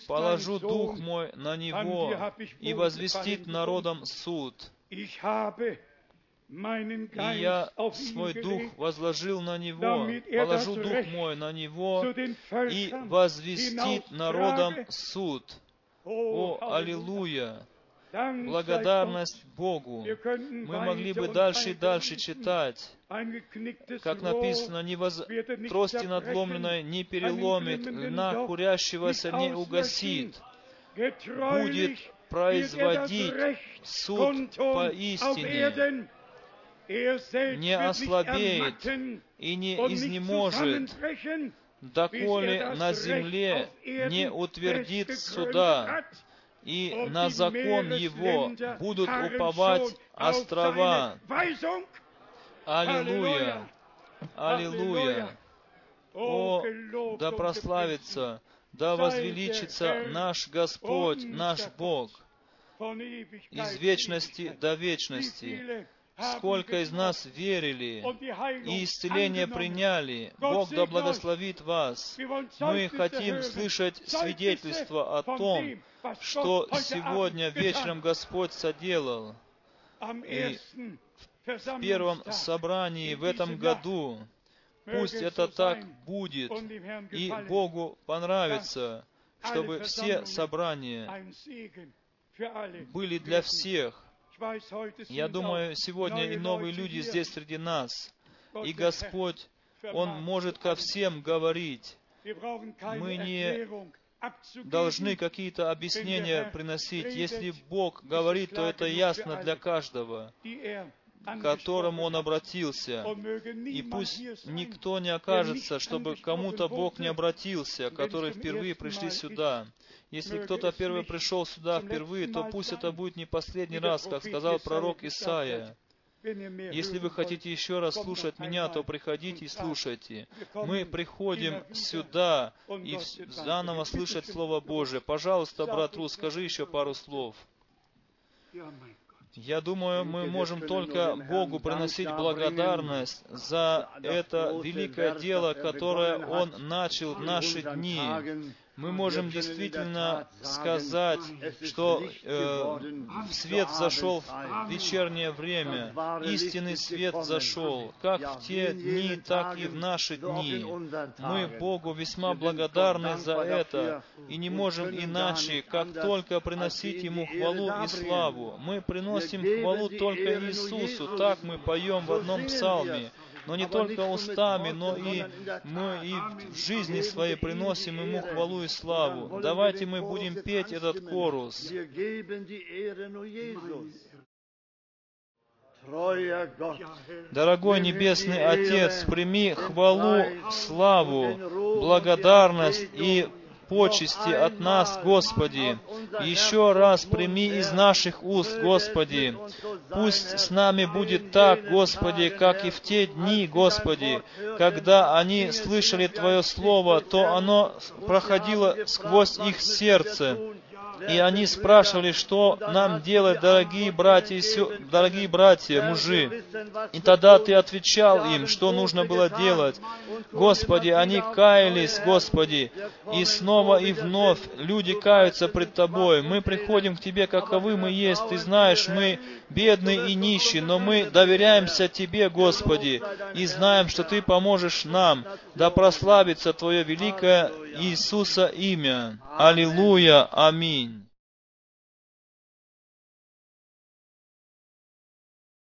Положу дух мой на него и возвестит народом суд. И я свой дух возложил на него, положу дух мой на него и возвестит народом суд. О, аллилуйя! Благодарность Богу. Мы могли бы дальше и дальше читать, как написано, не воз... трости надломленной не переломит, льна курящегося не угасит, будет производить суд поистине, не ослабеет и не изнеможет, доколе на земле не утвердит суда, и на закон его будут уповать острова. Аллилуйя! Аллилуйя! О, да прославится, да возвеличится наш Господь, наш Бог, из вечности до вечности. Сколько из нас верили и исцеление приняли. Бог да благословит вас. Мы хотим слышать свидетельство о том, что сегодня вечером Господь соделал. И в первом собрании в этом году пусть это так будет, и Богу понравится, чтобы все собрания были для всех, я думаю, сегодня и новые люди здесь среди нас. И Господь, Он может ко всем говорить. Мы не должны какие-то объяснения приносить. Если Бог говорит, то это ясно для каждого к которому он обратился. И пусть никто не окажется, чтобы кому-то Бог не обратился, которые впервые пришли сюда. Если кто-то первый пришел сюда впервые, то пусть это будет не последний раз, как сказал пророк Исаия. Если вы хотите еще раз слушать меня, то приходите и слушайте. Мы приходим сюда и заново слышать Слово Божие. Пожалуйста, брат Ру, скажи еще пару слов. Я думаю, мы можем только Богу приносить благодарность за это великое дело, которое Он начал в наши дни мы можем действительно сказать, что э, свет зашел в вечернее время, истинный свет зашел, как в те дни, так и в наши дни. Мы Богу весьма благодарны за это, и не можем иначе, как только приносить Ему хвалу и славу. Мы приносим хвалу только Иисусу, так мы поем в одном псалме но не только устами, но и мы и в жизни своей приносим Ему хвалу и славу. Давайте мы будем петь этот корус. Дорогой Небесный Отец, прими хвалу, славу, благодарность и почести от нас, Господи. Еще раз прими из наших уст, Господи. Пусть с нами будет так, Господи, как и в те дни, Господи, когда они слышали Твое Слово, то оно проходило сквозь их сердце. И они спрашивали, что нам делать, дорогие братья, дорогие братья, мужи. И тогда Ты отвечал им, что нужно было делать. Господи, они каялись, Господи, и снова и вновь люди каются пред Тобой. Мы приходим к Тебе, каковы мы есть. Ты знаешь, мы бедные и нищие, но мы доверяемся Тебе, Господи, и знаем, что Ты поможешь нам, да прославится Твое великое Иисуса имя. Аллилуйя. Аминь.